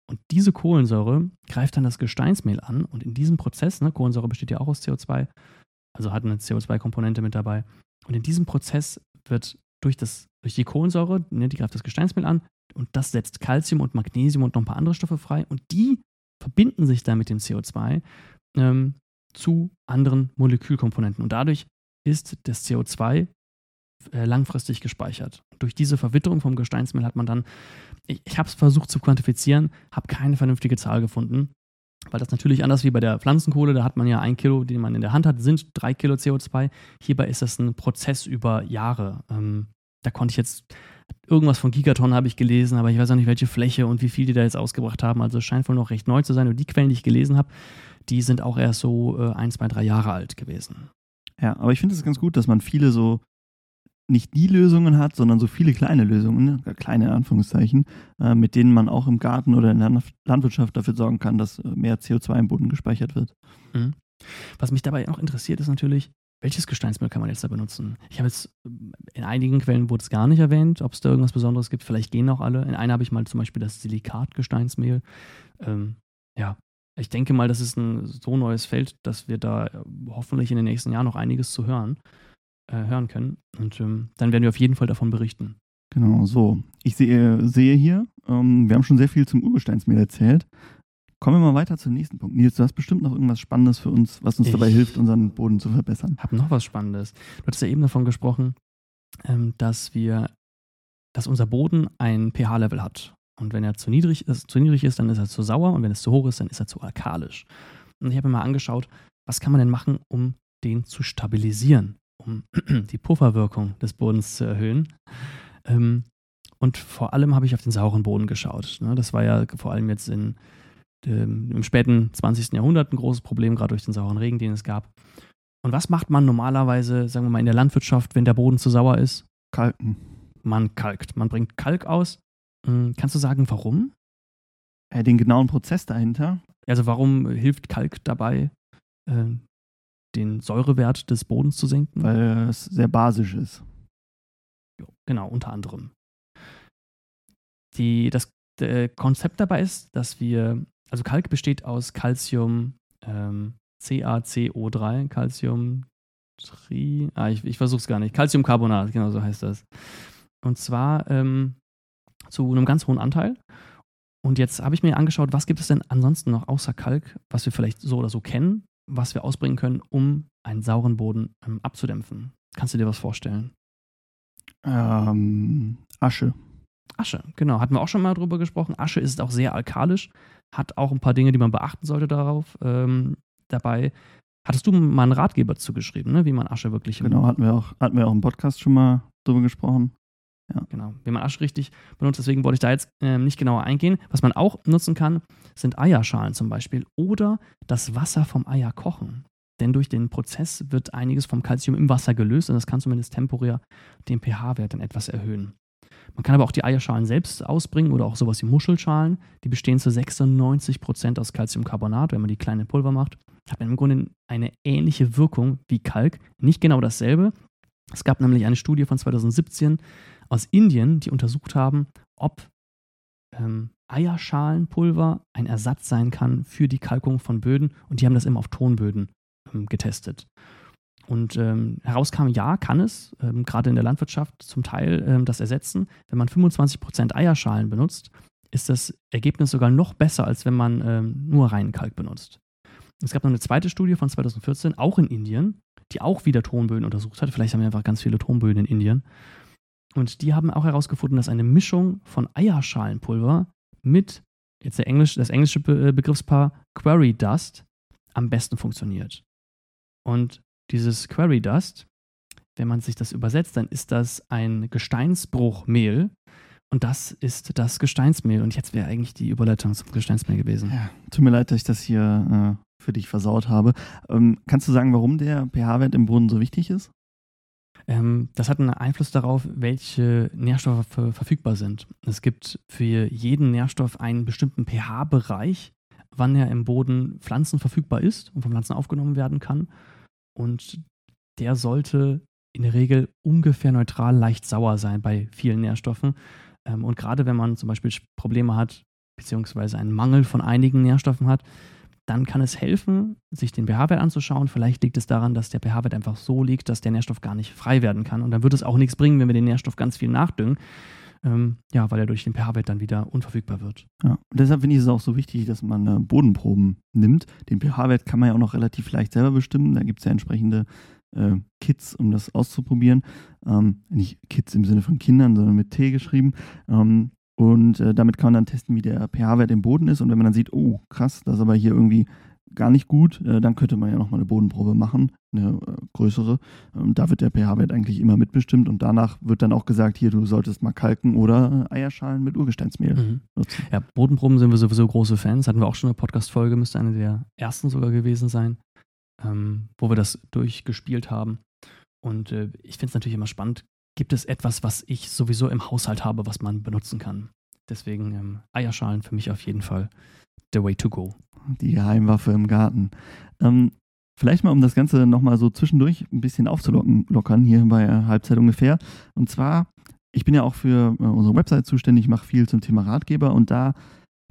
Und diese Kohlensäure greift dann das Gesteinsmehl an und in diesem Prozess, ne, Kohlensäure besteht ja auch aus CO2, also hat eine CO2-Komponente mit dabei. Und in diesem Prozess wird durch, das, durch die Kohlensäure, ne, die greift das Gesteinsmehl an und das setzt Calcium und Magnesium und noch ein paar andere Stoffe frei und die verbinden sich dann mit dem CO2 ähm, zu anderen Molekülkomponenten. Und dadurch ist das CO2 äh, langfristig gespeichert. Durch diese Verwitterung vom Gesteinsmehl hat man dann, ich, ich habe es versucht zu quantifizieren, habe keine vernünftige Zahl gefunden, weil das natürlich anders wie bei der Pflanzenkohle, da hat man ja ein Kilo, den man in der Hand hat, sind drei Kilo CO2. Hierbei ist das ein Prozess über Jahre. Ähm, da konnte ich jetzt irgendwas von Gigatonnen habe ich gelesen, aber ich weiß auch nicht, welche Fläche und wie viel die da jetzt ausgebracht haben. Also es scheint wohl noch recht neu zu sein. Und die Quellen, die ich gelesen habe, die sind auch erst so äh, ein, zwei, drei Jahre alt gewesen. Ja, aber ich finde es ganz gut, dass man viele so nicht die Lösungen hat, sondern so viele kleine Lösungen, ne, kleine Anführungszeichen, äh, mit denen man auch im Garten oder in der Landwirtschaft dafür sorgen kann, dass äh, mehr CO2 im Boden gespeichert wird. Mhm. Was mich dabei auch interessiert, ist natürlich, welches Gesteinsmehl kann man jetzt da benutzen? Ich habe jetzt, äh, in einigen Quellen wurde es gar nicht erwähnt, ob es da irgendwas Besonderes gibt. Vielleicht gehen auch alle. In einer habe ich mal zum Beispiel das Silikatgesteinsmehl. Ähm, ja, ich denke mal, das ist ein so neues Feld, dass wir da hoffentlich in den nächsten Jahren noch einiges zu hören äh, hören können. Und ähm, dann werden wir auf jeden Fall davon berichten. Genau, so. Ich sehe, sehe hier, ähm, wir haben schon sehr viel zum Urgesteinsmehl erzählt. Kommen wir mal weiter zum nächsten Punkt. Nils, du hast bestimmt noch irgendwas Spannendes für uns, was uns ich dabei hilft, unseren Boden zu verbessern. Ich habe noch was Spannendes. Du hattest ja eben davon gesprochen, ähm, dass wir, dass unser Boden ein pH-Level hat. Und wenn er zu niedrig, ist, zu niedrig ist, dann ist er zu sauer und wenn es zu hoch ist, dann ist er zu alkalisch. Und ich habe mir mal angeschaut, was kann man denn machen, um den zu stabilisieren? Um [CLEARS THROAT] die Pufferwirkung des Bodens zu erhöhen. Ähm, und vor allem habe ich auf den sauren Boden geschaut. Ne? Das war ja vor allem jetzt in, ähm, im späten 20. Jahrhundert ein großes Problem, gerade durch den sauren Regen, den es gab. Und was macht man normalerweise, sagen wir mal, in der Landwirtschaft, wenn der Boden zu sauer ist? Kalken. man kalkt. Man bringt Kalk aus. Hm, kannst du sagen, warum? Äh, den genauen Prozess dahinter. Also warum hilft Kalk dabei, äh, den Säurewert des Bodens zu senken? Weil es sehr basisch ist. Jo, genau, unter anderem. Die, das Konzept dabei ist, dass wir, also Kalk besteht aus Calcium, ähm, CaCO3, Calcium, Tri, ah, ich, ich versuche es gar nicht, Calciumcarbonat, genau so heißt das. Und zwar ähm, zu einem ganz hohen Anteil. Und jetzt habe ich mir angeschaut, was gibt es denn ansonsten noch außer Kalk, was wir vielleicht so oder so kennen, was wir ausbringen können, um einen sauren Boden ähm, abzudämpfen. Kannst du dir was vorstellen? Ähm, Asche. Asche, genau. Hatten wir auch schon mal drüber gesprochen. Asche ist auch sehr alkalisch, hat auch ein paar Dinge, die man beachten sollte darauf. Ähm, dabei hattest du mal einen Ratgeber zugeschrieben, ne? wie man Asche wirklich. Genau, hatten wir auch, hatten wir auch im Podcast schon mal drüber gesprochen. Ja. Genau, wie man Asche richtig benutzt. Deswegen wollte ich da jetzt äh, nicht genauer eingehen. Was man auch nutzen kann, sind Eierschalen zum Beispiel oder das Wasser vom Eier kochen. Denn durch den Prozess wird einiges vom Kalzium im Wasser gelöst und das kann zumindest temporär den pH-Wert dann etwas erhöhen. Man kann aber auch die Eierschalen selbst ausbringen oder auch sowas wie Muschelschalen. Die bestehen zu 96% aus Calciumcarbonat, wenn man die kleine Pulver macht. Hat man im Grunde eine ähnliche Wirkung wie Kalk. Nicht genau dasselbe. Es gab nämlich eine Studie von 2017 aus Indien, die untersucht haben, ob ähm, Eierschalenpulver ein Ersatz sein kann für die Kalkung von Böden. Und die haben das immer auf Tonböden ähm, getestet. Und ähm, herauskam, ja, kann es, ähm, gerade in der Landwirtschaft zum Teil ähm, das ersetzen. Wenn man 25% Eierschalen benutzt, ist das Ergebnis sogar noch besser, als wenn man ähm, nur reinen Kalk benutzt. Es gab noch eine zweite Studie von 2014, auch in Indien, die auch wieder Tonböden untersucht hat. Vielleicht haben wir einfach ganz viele Tonböden in Indien. Und die haben auch herausgefunden, dass eine Mischung von Eierschalenpulver mit, jetzt der Englisch, das englische Be Begriffspaar Quarry Dust, am besten funktioniert. Und dieses Quarry Dust, wenn man sich das übersetzt, dann ist das ein Gesteinsbruchmehl. Und das ist das Gesteinsmehl. Und jetzt wäre eigentlich die Überleitung zum Gesteinsmehl gewesen. Ja, tut mir leid, dass ich das hier äh, für dich versaut habe. Ähm, kannst du sagen, warum der pH-Wert im Boden so wichtig ist? Ähm, das hat einen Einfluss darauf, welche Nährstoffe verfügbar sind. Es gibt für jeden Nährstoff einen bestimmten pH-Bereich, wann er im Boden Pflanzen verfügbar ist und von Pflanzen aufgenommen werden kann. Und der sollte in der Regel ungefähr neutral leicht sauer sein bei vielen Nährstoffen. Ähm, und gerade wenn man zum Beispiel Probleme hat, beziehungsweise einen Mangel von einigen Nährstoffen hat, dann kann es helfen, sich den pH-Wert anzuschauen. Vielleicht liegt es daran, dass der pH-Wert einfach so liegt, dass der Nährstoff gar nicht frei werden kann. Und dann wird es auch nichts bringen, wenn wir den Nährstoff ganz viel nachdüngen. Ähm, ja, weil er durch den pH-Wert dann wieder unverfügbar wird. Ja, und deshalb finde ich es auch so wichtig, dass man äh, Bodenproben nimmt. Den pH-Wert kann man ja auch noch relativ leicht selber bestimmen. Da gibt es ja entsprechende äh, Kits, um das auszuprobieren. Ähm, nicht Kits im Sinne von Kindern, sondern mit T geschrieben. Ähm, und äh, damit kann man dann testen, wie der pH-Wert im Boden ist. Und wenn man dann sieht, oh, krass, das ist aber hier irgendwie gar nicht gut, äh, dann könnte man ja nochmal eine Bodenprobe machen, eine äh, größere. Und da wird der pH-Wert eigentlich immer mitbestimmt und danach wird dann auch gesagt, hier, du solltest mal kalken oder äh, Eierschalen mit Urgesteinsmehl mhm. nutzen. Ja, Bodenproben sind wir sowieso große Fans. Hatten wir auch schon eine Podcast-Folge, müsste eine der ersten sogar gewesen sein, ähm, wo wir das durchgespielt haben. Und äh, ich finde es natürlich immer spannend, gibt es etwas, was ich sowieso im Haushalt habe, was man benutzen kann. Deswegen ähm, Eierschalen für mich auf jeden Fall the way to go. Die Geheimwaffe im Garten. Ähm, vielleicht mal, um das Ganze nochmal so zwischendurch ein bisschen aufzulockern, hier bei Halbzeit ungefähr. Und zwar, ich bin ja auch für äh, unsere Website zuständig, mache viel zum Thema Ratgeber und da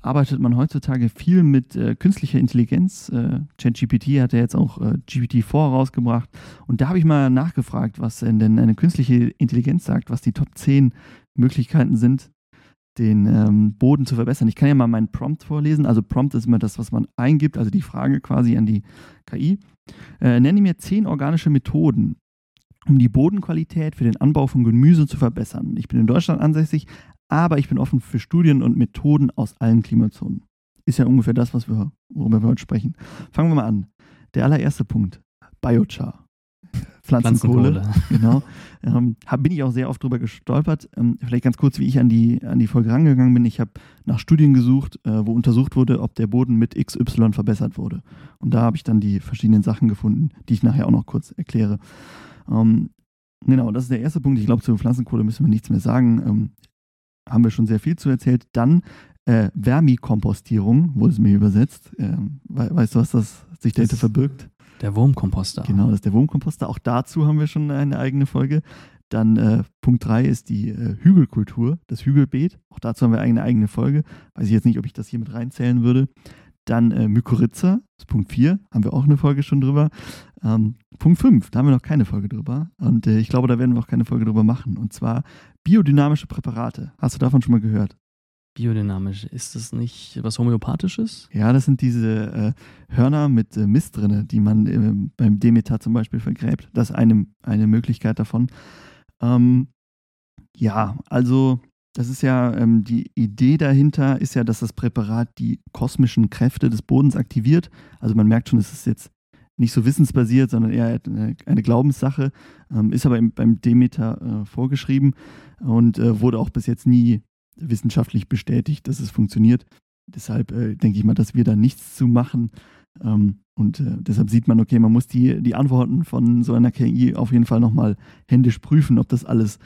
arbeitet man heutzutage viel mit äh, künstlicher Intelligenz. Äh, ChatGPT hat ja jetzt auch äh, GPT-4 rausgebracht. Und da habe ich mal nachgefragt, was denn eine künstliche Intelligenz sagt, was die Top 10 Möglichkeiten sind, den ähm, Boden zu verbessern. Ich kann ja mal meinen Prompt vorlesen. Also Prompt ist immer das, was man eingibt, also die Frage quasi an die KI. Äh, nenne mir 10 organische Methoden, um die Bodenqualität für den Anbau von Gemüse zu verbessern. Ich bin in Deutschland ansässig, aber ich bin offen für Studien und Methoden aus allen Klimazonen. Ist ja ungefähr das, was wir, worüber wir heute sprechen. Fangen wir mal an. Der allererste Punkt: Biochar. Pflanzenkohle. Pflanzenkohle. Genau. Ähm, hab, bin ich auch sehr oft drüber gestolpert. Ähm, vielleicht ganz kurz, wie ich an die, an die Folge rangegangen bin. Ich habe nach Studien gesucht, äh, wo untersucht wurde, ob der Boden mit XY verbessert wurde. Und da habe ich dann die verschiedenen Sachen gefunden, die ich nachher auch noch kurz erkläre. Ähm, Genau, das ist der erste Punkt. Ich glaube, zur Pflanzenkohle müssen wir nichts mehr sagen. Haben wir schon sehr viel zu erzählt. Dann äh, Vermikompostierung, wurde es mir übersetzt. Ähm, we weißt du, was das sich dahinter verbirgt? Der Wurmkomposter. Genau, das ist der Wurmkomposter. Auch dazu haben wir schon eine eigene Folge. Dann äh, Punkt 3 ist die äh, Hügelkultur, das Hügelbeet. Auch dazu haben wir eine eigene Folge. Weiß ich jetzt nicht, ob ich das hier mit reinzählen würde. Dann äh, Mykorrhiza, das ist Punkt 4, haben wir auch eine Folge schon drüber. Ähm, Punkt 5, da haben wir noch keine Folge drüber. Und äh, ich glaube, da werden wir auch keine Folge drüber machen. Und zwar biodynamische Präparate. Hast du davon schon mal gehört? Biodynamisch, ist das nicht was Homöopathisches? Ja, das sind diese äh, Hörner mit äh, Mist drin, die man äh, beim Demeter zum Beispiel vergräbt. Das ist eine, eine Möglichkeit davon. Ähm, ja, also das ist ja ähm, die Idee dahinter ist ja, dass das Präparat die kosmischen Kräfte des Bodens aktiviert. Also man merkt schon, es ist jetzt nicht so wissensbasiert, sondern eher eine, eine Glaubenssache, ähm, ist aber im, beim Demeter äh, vorgeschrieben und äh, wurde auch bis jetzt nie wissenschaftlich bestätigt, dass es funktioniert. Deshalb äh, denke ich mal, dass wir da nichts zu machen. Ähm, und äh, deshalb sieht man, okay, man muss die, die Antworten von so einer KI auf jeden Fall nochmal händisch prüfen, ob das alles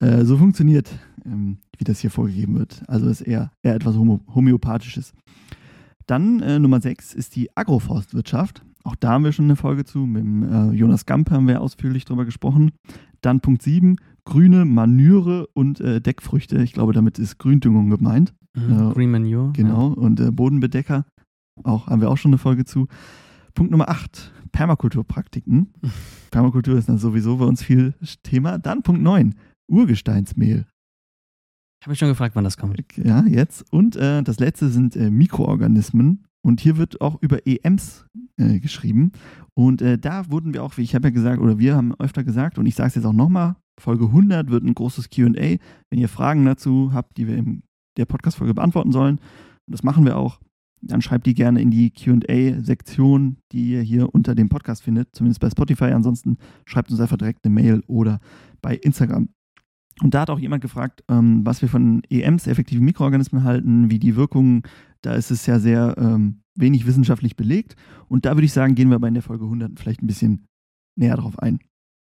äh, so funktioniert, ähm, wie das hier vorgegeben wird. Also ist eher, eher etwas Homö Homöopathisches. Dann äh, Nummer 6 ist die Agroforstwirtschaft. Auch da haben wir schon eine Folge zu. Mit dem, äh, Jonas Gamp haben wir ausführlich drüber gesprochen. Dann Punkt 7, grüne Manüre und äh, Deckfrüchte. Ich glaube, damit ist Gründüngung gemeint. Mhm, äh, Green Manure. Genau. Ja. Und äh, Bodenbedecker. Auch haben wir auch schon eine Folge zu. Punkt Nummer 8, Permakulturpraktiken. [LAUGHS] Permakultur ist dann sowieso bei uns viel Thema. Dann Punkt 9, Urgesteinsmehl. Ich habe mich schon gefragt, wann das kommt. Ja, jetzt. Und äh, das letzte sind äh, Mikroorganismen. Und hier wird auch über EMs äh, geschrieben. Und äh, da wurden wir auch, wie ich habe ja gesagt, oder wir haben öfter gesagt, und ich sage es jetzt auch nochmal, Folge 100 wird ein großes QA. Wenn ihr Fragen dazu habt, die wir in der Podcast-Folge beantworten sollen, und das machen wir auch, dann schreibt die gerne in die QA-Sektion, die ihr hier unter dem Podcast findet, zumindest bei Spotify. Ansonsten schreibt uns einfach direkt eine Mail oder bei Instagram. Und da hat auch jemand gefragt, ähm, was wir von EMs, effektiven Mikroorganismen halten, wie die Wirkungen. Da ist es ja sehr ähm, wenig wissenschaftlich belegt. Und da würde ich sagen, gehen wir bei der Folge 100 vielleicht ein bisschen näher drauf ein,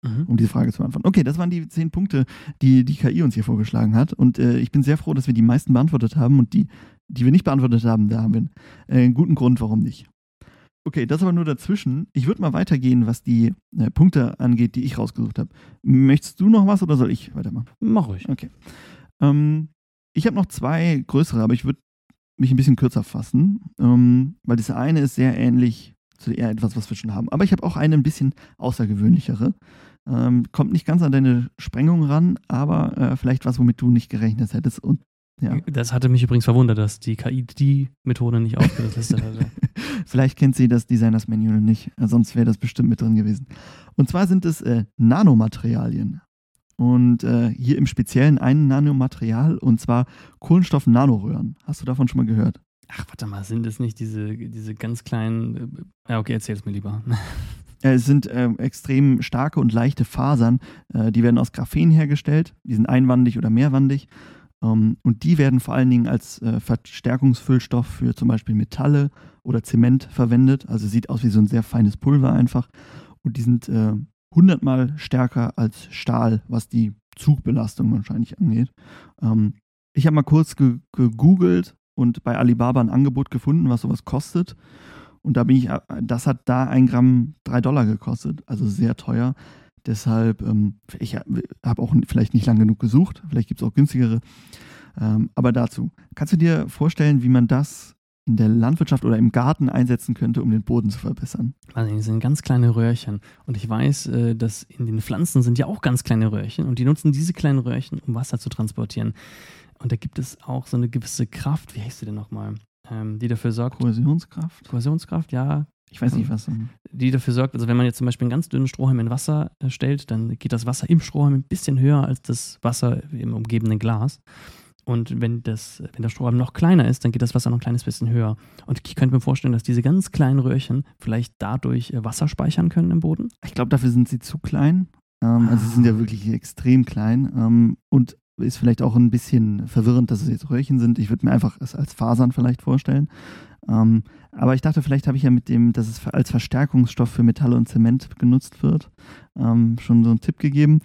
mhm. um diese Frage zu beantworten. Okay, das waren die zehn Punkte, die die KI uns hier vorgeschlagen hat. Und äh, ich bin sehr froh, dass wir die meisten beantwortet haben. Und die, die wir nicht beantwortet haben, da haben wir einen, äh, einen guten Grund, warum nicht. Okay, das aber nur dazwischen. Ich würde mal weitergehen, was die äh, Punkte angeht, die ich rausgesucht habe. Möchtest du noch was oder soll ich weitermachen? Mach ruhig. Okay. Ähm, ich habe noch zwei größere, aber ich würde mich ein bisschen kürzer fassen, ähm, weil das eine ist sehr ähnlich zu eher etwas, was wir schon haben. Aber ich habe auch eine ein bisschen außergewöhnlichere. Ähm, kommt nicht ganz an deine Sprengung ran, aber äh, vielleicht was, womit du nicht gerechnet hättest. Und ja. Das hatte mich übrigens verwundert, dass die KI die Methode nicht aufgelistet hatte. [LAUGHS] Vielleicht kennt sie das Designers Manual nicht, sonst wäre das bestimmt mit drin gewesen. Und zwar sind es äh, Nanomaterialien. Und äh, hier im Speziellen ein Nanomaterial und zwar Kohlenstoff-Nanoröhren. Hast du davon schon mal gehört? Ach, warte mal, sind das nicht diese, diese ganz kleinen. Äh, ja, okay, erzähl es mir lieber. [LAUGHS] Es sind äh, extrem starke und leichte Fasern. Äh, die werden aus Graphen hergestellt. Die sind einwandig oder mehrwandig. Ähm, und die werden vor allen Dingen als äh, Verstärkungsfüllstoff für zum Beispiel Metalle oder Zement verwendet. Also sieht aus wie so ein sehr feines Pulver einfach. Und die sind äh, hundertmal stärker als Stahl, was die Zugbelastung wahrscheinlich angeht. Ähm, ich habe mal kurz ge gegoogelt und bei Alibaba ein Angebot gefunden, was sowas kostet. Und da bin ich, äh, das hat da ein Gramm drei Dollar gekostet, also sehr teuer. Deshalb, ähm, ich habe auch vielleicht nicht lang genug gesucht, vielleicht gibt es auch günstigere. Ähm, aber dazu, kannst du dir vorstellen, wie man das in der Landwirtschaft oder im Garten einsetzen könnte, um den Boden zu verbessern? Also die sind ganz kleine Röhrchen. Und ich weiß, äh, dass in den Pflanzen sind ja auch ganz kleine Röhrchen und die nutzen diese kleinen Röhrchen, um Wasser zu transportieren. Und da gibt es auch so eine gewisse Kraft, wie heißt sie denn nochmal? Ähm, die dafür sorgt. Kohäsionskraft? Kohäsionskraft, ja, ich weiß nicht, was. Die dafür sorgt, also wenn man jetzt zum Beispiel einen ganz dünnen Strohhalm in Wasser äh, stellt, dann geht das Wasser im Strohhalm ein bisschen höher als das Wasser im umgebenden Glas. Und wenn, das, wenn der Strohhalm noch kleiner ist, dann geht das Wasser noch ein kleines bisschen höher. Und ich könnte mir vorstellen, dass diese ganz kleinen Röhrchen vielleicht dadurch äh, Wasser speichern können im Boden. Ich glaube, dafür sind sie zu klein. Ähm, also sie sind ja ah. wirklich extrem klein. Ähm, und ist vielleicht auch ein bisschen verwirrend, dass es jetzt Röhrchen sind. Ich würde mir einfach es als Fasern vielleicht vorstellen. Ähm, aber ich dachte, vielleicht habe ich ja mit dem, dass es als Verstärkungsstoff für Metalle und Zement genutzt wird, ähm, schon so einen Tipp gegeben.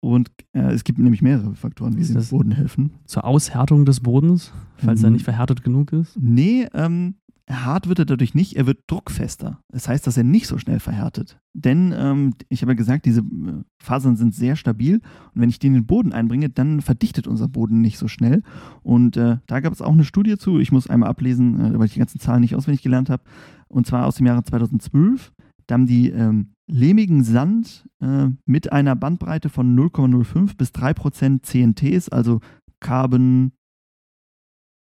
Und äh, es gibt nämlich mehrere Faktoren, wie sie dem Boden helfen. Zur Aushärtung des Bodens, falls mhm. er nicht verhärtet genug ist? Nee, ähm, hart wird er dadurch nicht, er wird druckfester. Das heißt, dass er nicht so schnell verhärtet. Denn ähm, ich habe ja gesagt, diese äh, Fasern sind sehr stabil und wenn ich die in den Boden einbringe, dann verdichtet unser Boden nicht so schnell. Und äh, da gab es auch eine Studie zu, ich muss einmal ablesen, äh, weil ich die ganzen Zahlen nicht auswendig gelernt habe, und zwar aus dem Jahre 2012. Da haben die ähm, lehmigen Sand äh, mit einer Bandbreite von 0,05 bis 3% CNTs, also Carbon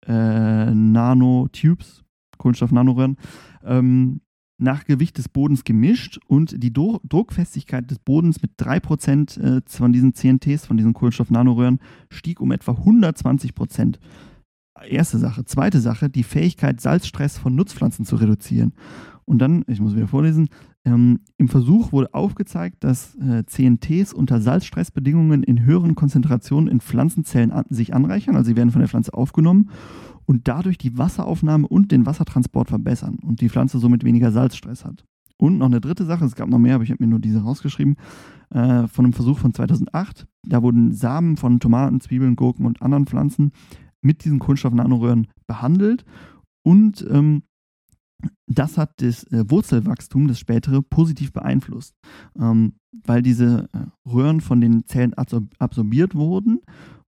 äh, Nanotubes, Kohlenstoff-Nanoröhren, ähm, nach Gewicht des Bodens gemischt und die Dro Druckfestigkeit des Bodens mit 3% äh, von diesen CNTs, von diesen Kohlenstoff-Nanoröhren, stieg um etwa 120%. Erste Sache. Zweite Sache, die Fähigkeit, Salzstress von Nutzpflanzen zu reduzieren. Und dann, ich muss wieder vorlesen, ähm, im Versuch wurde aufgezeigt, dass äh, CNTs unter Salzstressbedingungen in höheren Konzentrationen in Pflanzenzellen an, sich anreichern, also sie werden von der Pflanze aufgenommen und dadurch die Wasseraufnahme und den Wassertransport verbessern und die Pflanze somit weniger Salzstress hat. Und noch eine dritte Sache, es gab noch mehr, aber ich habe mir nur diese rausgeschrieben, äh, von einem Versuch von 2008. Da wurden Samen von Tomaten, Zwiebeln, Gurken und anderen Pflanzen mit diesen Kunststoff-Nanoröhren behandelt und ähm, das hat das äh, Wurzelwachstum, das spätere, positiv beeinflusst, ähm, weil diese äh, Röhren von den Zellen absorbiert wurden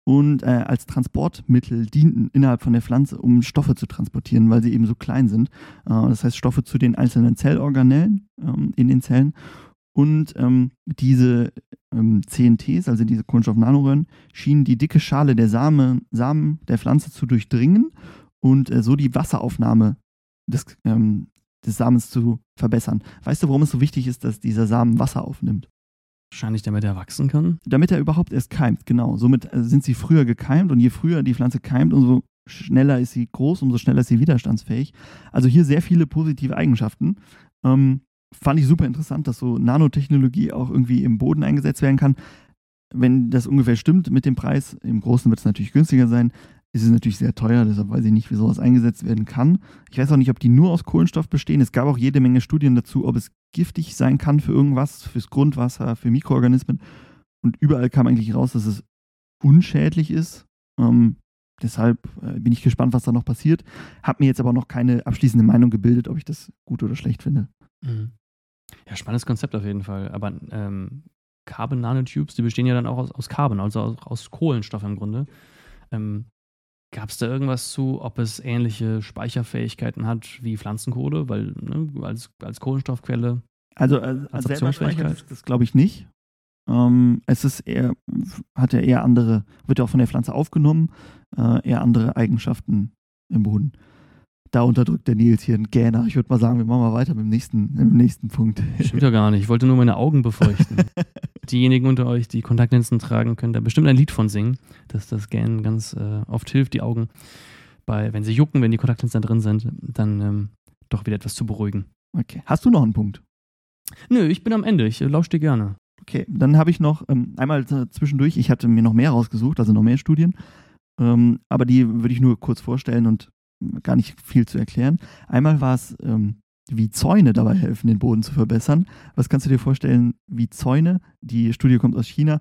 und äh, als Transportmittel dienten innerhalb von der Pflanze, um Stoffe zu transportieren, weil sie eben so klein sind. Äh, das heißt Stoffe zu den einzelnen Zellorganellen ähm, in den Zellen. Und ähm, diese ähm, CNTs, also diese Kohlenstoff-Nanoröhren, schienen die dicke Schale der Samen, Samen der Pflanze zu durchdringen und äh, so die Wasseraufnahme des, ähm, des Samens zu verbessern. Weißt du, warum es so wichtig ist, dass dieser Samen Wasser aufnimmt? Wahrscheinlich, damit er wachsen kann. Damit er überhaupt erst keimt, genau. Somit äh, sind sie früher gekeimt und je früher die Pflanze keimt, umso schneller ist sie groß, umso schneller ist sie widerstandsfähig. Also hier sehr viele positive Eigenschaften. Ähm, fand ich super interessant, dass so Nanotechnologie auch irgendwie im Boden eingesetzt werden kann. Wenn das ungefähr stimmt mit dem Preis, im Großen wird es natürlich günstiger sein, ist es natürlich sehr teuer, deshalb weiß ich nicht, wie sowas eingesetzt werden kann. Ich weiß auch nicht, ob die nur aus Kohlenstoff bestehen. Es gab auch jede Menge Studien dazu, ob es giftig sein kann für irgendwas, fürs Grundwasser, für Mikroorganismen. Und überall kam eigentlich raus, dass es unschädlich ist. Ähm, deshalb äh, bin ich gespannt, was da noch passiert. Hab mir jetzt aber noch keine abschließende Meinung gebildet, ob ich das gut oder schlecht finde. Mhm. Ja, spannendes Konzept auf jeden Fall. Aber ähm, Carbon Nanotubes, die bestehen ja dann auch aus, aus Carbon, also aus, aus Kohlenstoff im Grunde. Ähm, Gab es da irgendwas zu, ob es ähnliche Speicherfähigkeiten hat wie Pflanzenkohle, weil ne, als, als Kohlenstoffquelle? Also äh, als selber speichert das glaube ich nicht. Ähm, es ist eher, hat ja eher andere, wird ja auch von der Pflanze aufgenommen, äh, eher andere Eigenschaften im Boden. Da unterdrückt der Nils hier einen Gähner. Ich würde mal sagen, wir machen mal weiter mit dem nächsten, mit dem nächsten Punkt. Stimmt ja gar nicht. Ich wollte nur meine Augen befeuchten. [LAUGHS] Diejenigen unter euch, die Kontaktlinsen tragen, können da bestimmt ein Lied von singen, dass das Gähnen ganz äh, oft hilft, die Augen, bei, wenn sie jucken, wenn die Kontaktlinsen da drin sind, dann ähm, doch wieder etwas zu beruhigen. Okay. Hast du noch einen Punkt? Nö, ich bin am Ende. Ich äh, lausche dir gerne. Okay, dann habe ich noch ähm, einmal zwischendurch, ich hatte mir noch mehr rausgesucht, also noch mehr Studien, ähm, aber die würde ich nur kurz vorstellen und gar nicht viel zu erklären. Einmal war es, ähm, wie Zäune dabei helfen, den Boden zu verbessern. Was kannst du dir vorstellen, wie Zäune, die Studie kommt aus China,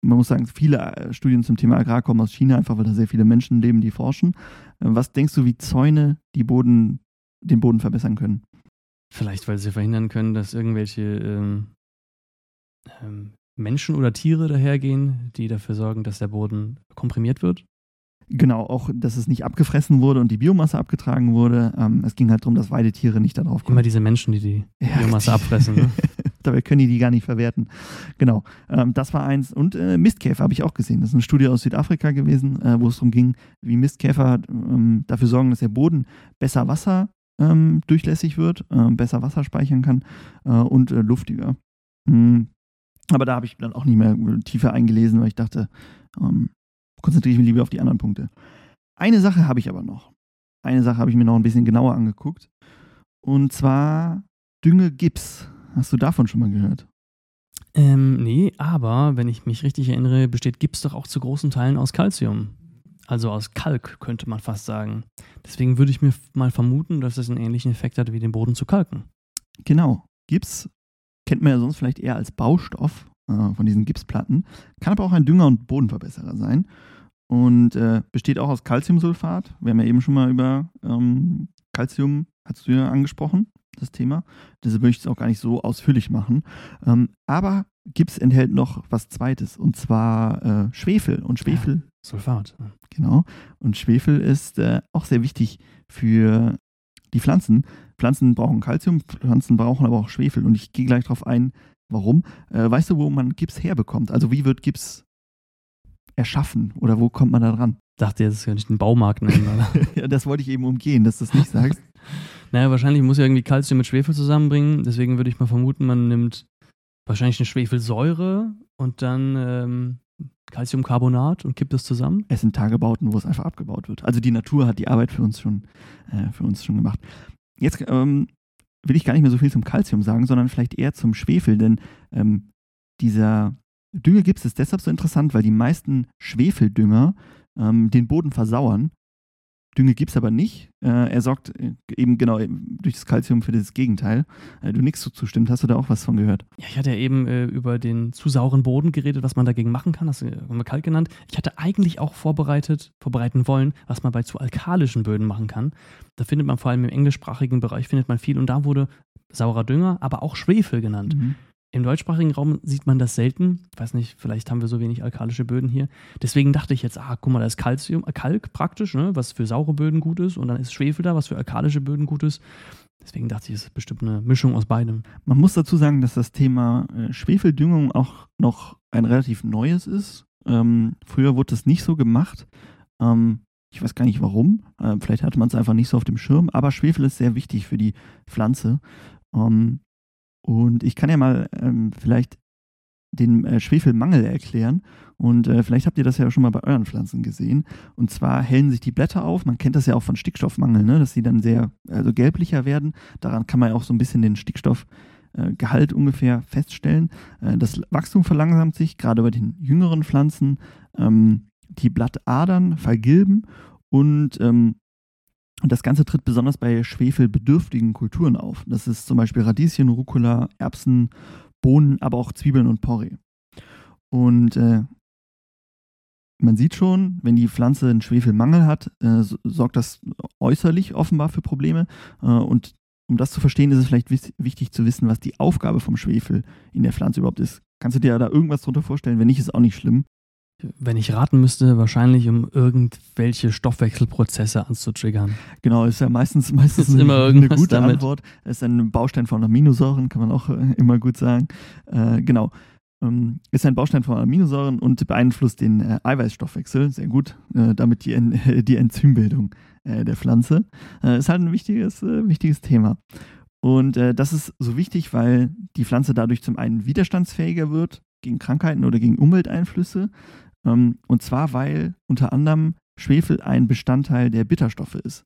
man muss sagen, viele äh, Studien zum Thema Agrar kommen aus China, einfach weil da sehr viele Menschen leben, die forschen. Äh, was denkst du, wie Zäune die Boden, den Boden verbessern können? Vielleicht, weil sie verhindern können, dass irgendwelche ähm, ähm, Menschen oder Tiere dahergehen, die dafür sorgen, dass der Boden komprimiert wird. Genau, auch, dass es nicht abgefressen wurde und die Biomasse abgetragen wurde. Ähm, es ging halt darum, dass Weidetiere nicht darauf kommen. Immer diese Menschen, die die [LAUGHS] ja, Biomasse abfressen. Ne? [LAUGHS] Dabei können die die gar nicht verwerten. Genau, ähm, das war eins. Und äh, Mistkäfer habe ich auch gesehen. Das ist eine Studie aus Südafrika gewesen, äh, wo es darum ging, wie Mistkäfer ähm, dafür sorgen, dass der Boden besser Wasser ähm, durchlässig wird, äh, besser Wasser speichern kann äh, und äh, luftiger. Mhm. Aber da habe ich dann auch nicht mehr tiefer eingelesen, weil ich dachte, ähm, konzentriere ich mich lieber auf die anderen Punkte. Eine Sache habe ich aber noch. Eine Sache habe ich mir noch ein bisschen genauer angeguckt. Und zwar Düngegips. Hast du davon schon mal gehört? Ähm, nee, aber wenn ich mich richtig erinnere, besteht Gips doch auch zu großen Teilen aus Calcium. Also aus Kalk, könnte man fast sagen. Deswegen würde ich mir mal vermuten, dass es einen ähnlichen Effekt hat, wie den Boden zu kalken. Genau. Gips kennt man ja sonst vielleicht eher als Baustoff äh, von diesen Gipsplatten, kann aber auch ein Dünger- und Bodenverbesserer sein und äh, besteht auch aus Calciumsulfat. Wir haben ja eben schon mal über ähm, Calcium, hast du ja angesprochen, das Thema. Deshalb möchte ich es auch gar nicht so ausführlich machen. Ähm, aber Gips enthält noch was Zweites und zwar äh, Schwefel. Und Schwefel. Ja, Sulfat. Genau. Und Schwefel ist äh, auch sehr wichtig für die Pflanzen. Pflanzen brauchen Calcium, Pflanzen brauchen aber auch Schwefel. Und ich gehe gleich darauf ein, warum. Äh, weißt du, wo man Gips herbekommt? Also wie wird Gips erschaffen oder wo kommt man da dran? dachte jetzt, kann ich den Baumarkt nennen. [LAUGHS] ja, das wollte ich eben umgehen, dass du es nicht sagst. [LAUGHS] naja, wahrscheinlich muss ja irgendwie Kalzium mit Schwefel zusammenbringen. Deswegen würde ich mal vermuten, man nimmt wahrscheinlich eine Schwefelsäure und dann ähm, Calciumcarbonat und kippt das zusammen. Es sind Tagebauten, wo es einfach abgebaut wird. Also die Natur hat die Arbeit für uns schon, äh, für uns schon gemacht. Jetzt ähm, will ich gar nicht mehr so viel zum Calcium sagen, sondern vielleicht eher zum Schwefel, denn ähm, dieser Düngegips ist deshalb so interessant, weil die meisten Schwefeldünger ähm, den Boden versauern. Dünge gibt es aber nicht. Äh, er sorgt äh, eben genau durch das Kalzium für das Gegenteil. Äh, du nichts so zustimmt. Hast du da auch was von gehört? Ja, ich hatte ja eben äh, über den zu sauren Boden geredet, was man dagegen machen kann. Das haben wir kalt genannt. Ich hatte eigentlich auch vorbereitet, vorbereiten wollen, was man bei zu alkalischen Böden machen kann. Da findet man vor allem im englischsprachigen Bereich findet man viel und da wurde saurer Dünger, aber auch Schwefel genannt. Mhm. Im deutschsprachigen Raum sieht man das selten. Ich weiß nicht, vielleicht haben wir so wenig alkalische Böden hier. Deswegen dachte ich jetzt, ah, guck mal, da ist Calcium, äh, Kalk praktisch, ne, was für saure Böden gut ist. Und dann ist Schwefel da, was für alkalische Böden gut ist. Deswegen dachte ich, es ist bestimmt eine Mischung aus beidem. Man muss dazu sagen, dass das Thema äh, Schwefeldüngung auch noch ein relativ neues ist. Ähm, früher wurde das nicht so gemacht. Ähm, ich weiß gar nicht warum. Äh, vielleicht hatte man es einfach nicht so auf dem Schirm. Aber Schwefel ist sehr wichtig für die Pflanze. Ähm, und ich kann ja mal ähm, vielleicht den äh, Schwefelmangel erklären. Und äh, vielleicht habt ihr das ja schon mal bei euren Pflanzen gesehen. Und zwar hellen sich die Blätter auf. Man kennt das ja auch von Stickstoffmangel, ne? dass sie dann sehr also gelblicher werden. Daran kann man ja auch so ein bisschen den Stickstoffgehalt äh, ungefähr feststellen. Äh, das Wachstum verlangsamt sich, gerade bei den jüngeren Pflanzen. Ähm, die Blattadern vergilben und ähm, und das Ganze tritt besonders bei schwefelbedürftigen Kulturen auf. Das ist zum Beispiel Radieschen, Rucola, Erbsen, Bohnen, aber auch Zwiebeln und Porree. Und äh, man sieht schon, wenn die Pflanze einen Schwefelmangel hat, äh, sorgt das äußerlich offenbar für Probleme. Äh, und um das zu verstehen, ist es vielleicht wichtig zu wissen, was die Aufgabe vom Schwefel in der Pflanze überhaupt ist. Kannst du dir da irgendwas drunter vorstellen? Wenn nicht, ist auch nicht schlimm. Wenn ich raten müsste, wahrscheinlich um irgendwelche Stoffwechselprozesse anzutriggern. Genau, ist ja meistens, meistens eine, immer eine gute damit. Antwort. Ist ein Baustein von Aminosäuren, kann man auch äh, immer gut sagen. Äh, genau. Ähm, ist ein Baustein von Aminosäuren und beeinflusst den äh, Eiweißstoffwechsel sehr gut, äh, damit die, [LAUGHS] die Enzymbildung äh, der Pflanze. Äh, ist halt ein wichtiges, wichtiges Thema. Und das ist so wichtig, weil die Pflanze dadurch zum einen widerstandsfähiger wird gegen Krankheiten oder gegen Umwelteinflüsse und zwar, weil unter anderem Schwefel ein Bestandteil der Bitterstoffe ist.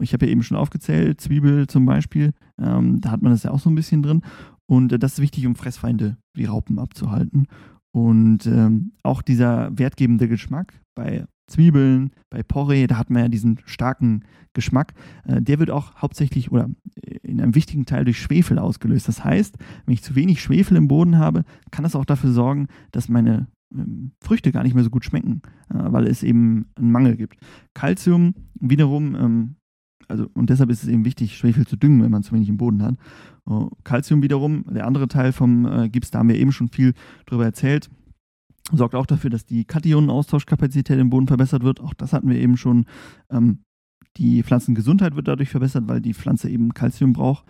Ich habe ja eben schon aufgezählt, Zwiebel zum Beispiel, ähm, da hat man das ja auch so ein bisschen drin. Und äh, das ist wichtig, um Fressfeinde wie Raupen abzuhalten. Und ähm, auch dieser wertgebende Geschmack bei Zwiebeln, bei Porree, da hat man ja diesen starken Geschmack. Äh, der wird auch hauptsächlich oder äh, in einem wichtigen Teil durch Schwefel ausgelöst. Das heißt, wenn ich zu wenig Schwefel im Boden habe, kann das auch dafür sorgen, dass meine ähm, Früchte gar nicht mehr so gut schmecken, äh, weil es eben einen Mangel gibt. Calcium wiederum, ähm, also und deshalb ist es eben wichtig, Schwefel zu düngen, wenn man zu wenig im Boden hat. Calcium äh, wiederum, der andere Teil vom äh, Gips, da haben wir eben schon viel drüber erzählt, sorgt auch dafür, dass die Kationenaustauschkapazität im Boden verbessert wird. Auch das hatten wir eben schon. Ähm, die Pflanzengesundheit wird dadurch verbessert, weil die Pflanze eben Calcium braucht.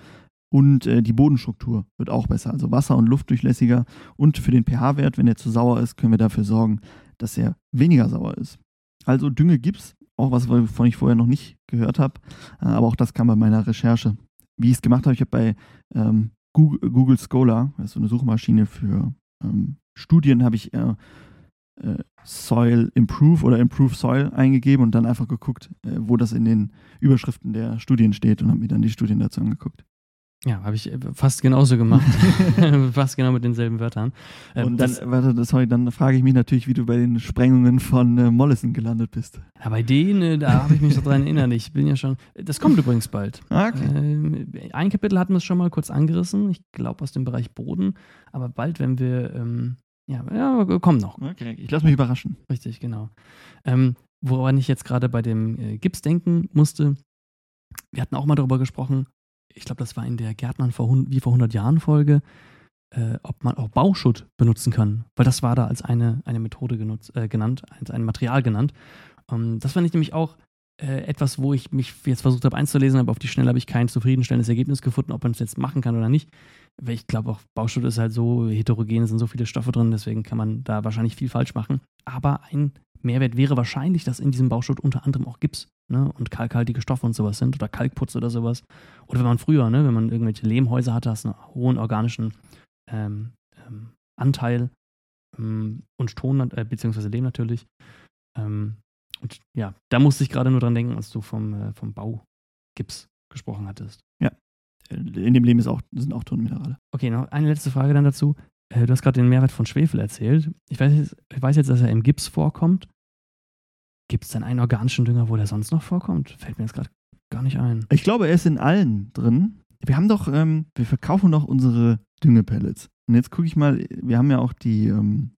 Und äh, die Bodenstruktur wird auch besser, also Wasser- und Luftdurchlässiger. Und für den pH-Wert, wenn er zu sauer ist, können wir dafür sorgen, dass er weniger sauer ist. Also Dünge gibt's, auch was, wovon ich vorher noch nicht gehört habe. Äh, aber auch das kam bei meiner Recherche. Wie ich es gemacht habe, ich habe bei ähm, Google, Google, Scholar, das ist so eine Suchmaschine für ähm, Studien, habe ich äh, äh, Soil Improve oder Improve Soil eingegeben und dann einfach geguckt, äh, wo das in den Überschriften der Studien steht und habe mir dann die Studien dazu angeguckt. Ja, habe ich fast genauso gemacht. [LAUGHS] [LAUGHS] fast genau mit denselben Wörtern. Ähm, und dann, warte, sorry, dann frage ich mich natürlich, wie du bei den Sprengungen von äh, Mollison gelandet bist. Ja, bei denen, äh, da habe ich mich so dran [LAUGHS] erinnert. Ich bin ja schon. Das kommt übrigens bald. Ah, okay. Äh, ein Kapitel hatten wir es schon mal kurz angerissen. Ich glaube aus dem Bereich Boden. Aber bald, wenn wir. Ähm, ja, ja, kommt noch. Okay, ich lasse mich überraschen. Richtig, genau. Ähm, woran ich jetzt gerade bei dem äh, Gips denken musste, wir hatten auch mal darüber gesprochen, ich glaube, das war in der Gärtnern vor, wie vor 100 Jahren Folge, äh, ob man auch Bauschutt benutzen kann. Weil das war da als eine, eine Methode genutzt, äh, genannt, als ein Material genannt. Ähm, das fand ich nämlich auch äh, etwas, wo ich mich jetzt versucht habe einzulesen, aber auf die Schnelle habe ich kein zufriedenstellendes Ergebnis gefunden, ob man es jetzt machen kann oder nicht. Ich glaube, auch Bauschutt ist halt so heterogen, es sind so viele Stoffe drin, deswegen kann man da wahrscheinlich viel falsch machen. Aber ein Mehrwert wäre wahrscheinlich, dass in diesem Bauschutt unter anderem auch Gips ne, und kalkhaltige Stoffe und sowas sind oder Kalkputz oder sowas. Oder wenn man früher, ne, wenn man irgendwelche Lehmhäuser hatte, hast einen hohen organischen ähm, ähm, Anteil ähm, und Ton, äh, beziehungsweise Lehm natürlich. Ähm, und ja, da musste ich gerade nur dran denken, als du vom, äh, vom Baugips gesprochen hattest. Ja, in dem Lehm ist auch, sind auch Tonminerale. Okay, noch eine letzte Frage dann dazu. Äh, du hast gerade den Mehrwert von Schwefel erzählt. Ich weiß, jetzt, ich weiß jetzt, dass er im Gips vorkommt. Gibt es denn einen organischen Dünger, wo der sonst noch vorkommt? Fällt mir jetzt gerade gar nicht ein. Ich glaube, er ist in allen drin. Wir haben doch, ähm, wir verkaufen doch unsere Düngepellets. Und jetzt gucke ich mal, wir haben ja auch die, ähm,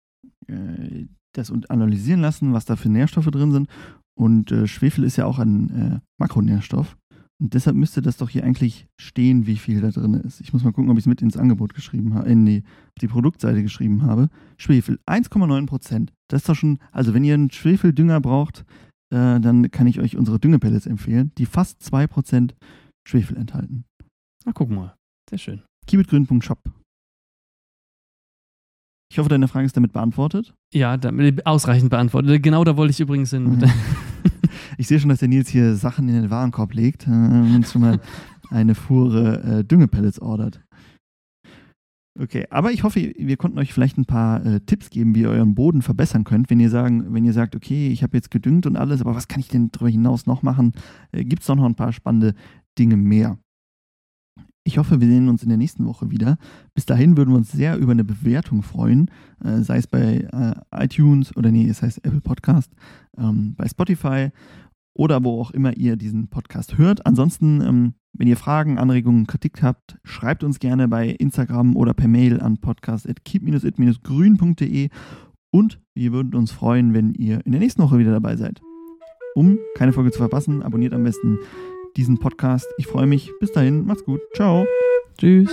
äh, das analysieren lassen, was da für Nährstoffe drin sind. Und äh, Schwefel ist ja auch ein äh, Makronährstoff. Und deshalb müsste das doch hier eigentlich stehen, wie viel da drin ist. Ich muss mal gucken, ob ich es mit ins Angebot geschrieben habe, äh, nee, auf die Produktseite geschrieben habe. Schwefel, 1,9 Prozent. Das ist doch schon, also wenn ihr einen Schwefeldünger braucht, äh, dann kann ich euch unsere Düngepellets empfehlen, die fast 2 Prozent Schwefel enthalten. Na, guck mal. Sehr schön. Kiebitgrün.shop. Ich hoffe, deine Frage ist damit beantwortet. Ja, damit ausreichend beantwortet. Genau da wollte ich übrigens hin. Mhm. [LAUGHS] Ich sehe schon, dass der Nils hier Sachen in den Warenkorb legt äh, und schon mal [LAUGHS] eine Fuhre äh, Düngepellets ordert. Okay, aber ich hoffe, wir konnten euch vielleicht ein paar äh, Tipps geben, wie ihr euren Boden verbessern könnt, wenn ihr sagen, wenn ihr sagt, okay, ich habe jetzt gedüngt und alles, aber was kann ich denn darüber hinaus noch machen? Äh, Gibt es doch noch ein paar spannende Dinge mehr? Ich hoffe, wir sehen uns in der nächsten Woche wieder. Bis dahin würden wir uns sehr über eine Bewertung freuen, äh, sei es bei äh, iTunes oder nee, es heißt Apple Podcast, ähm, bei Spotify oder wo auch immer ihr diesen Podcast hört. Ansonsten, ähm, wenn ihr Fragen, Anregungen, Kritik habt, schreibt uns gerne bei Instagram oder per Mail an podcast.keep-it-grün.de und wir würden uns freuen, wenn ihr in der nächsten Woche wieder dabei seid. Um keine Folge zu verpassen, abonniert am besten diesen Podcast. Ich freue mich. Bis dahin, macht's gut. Ciao. Tschüss.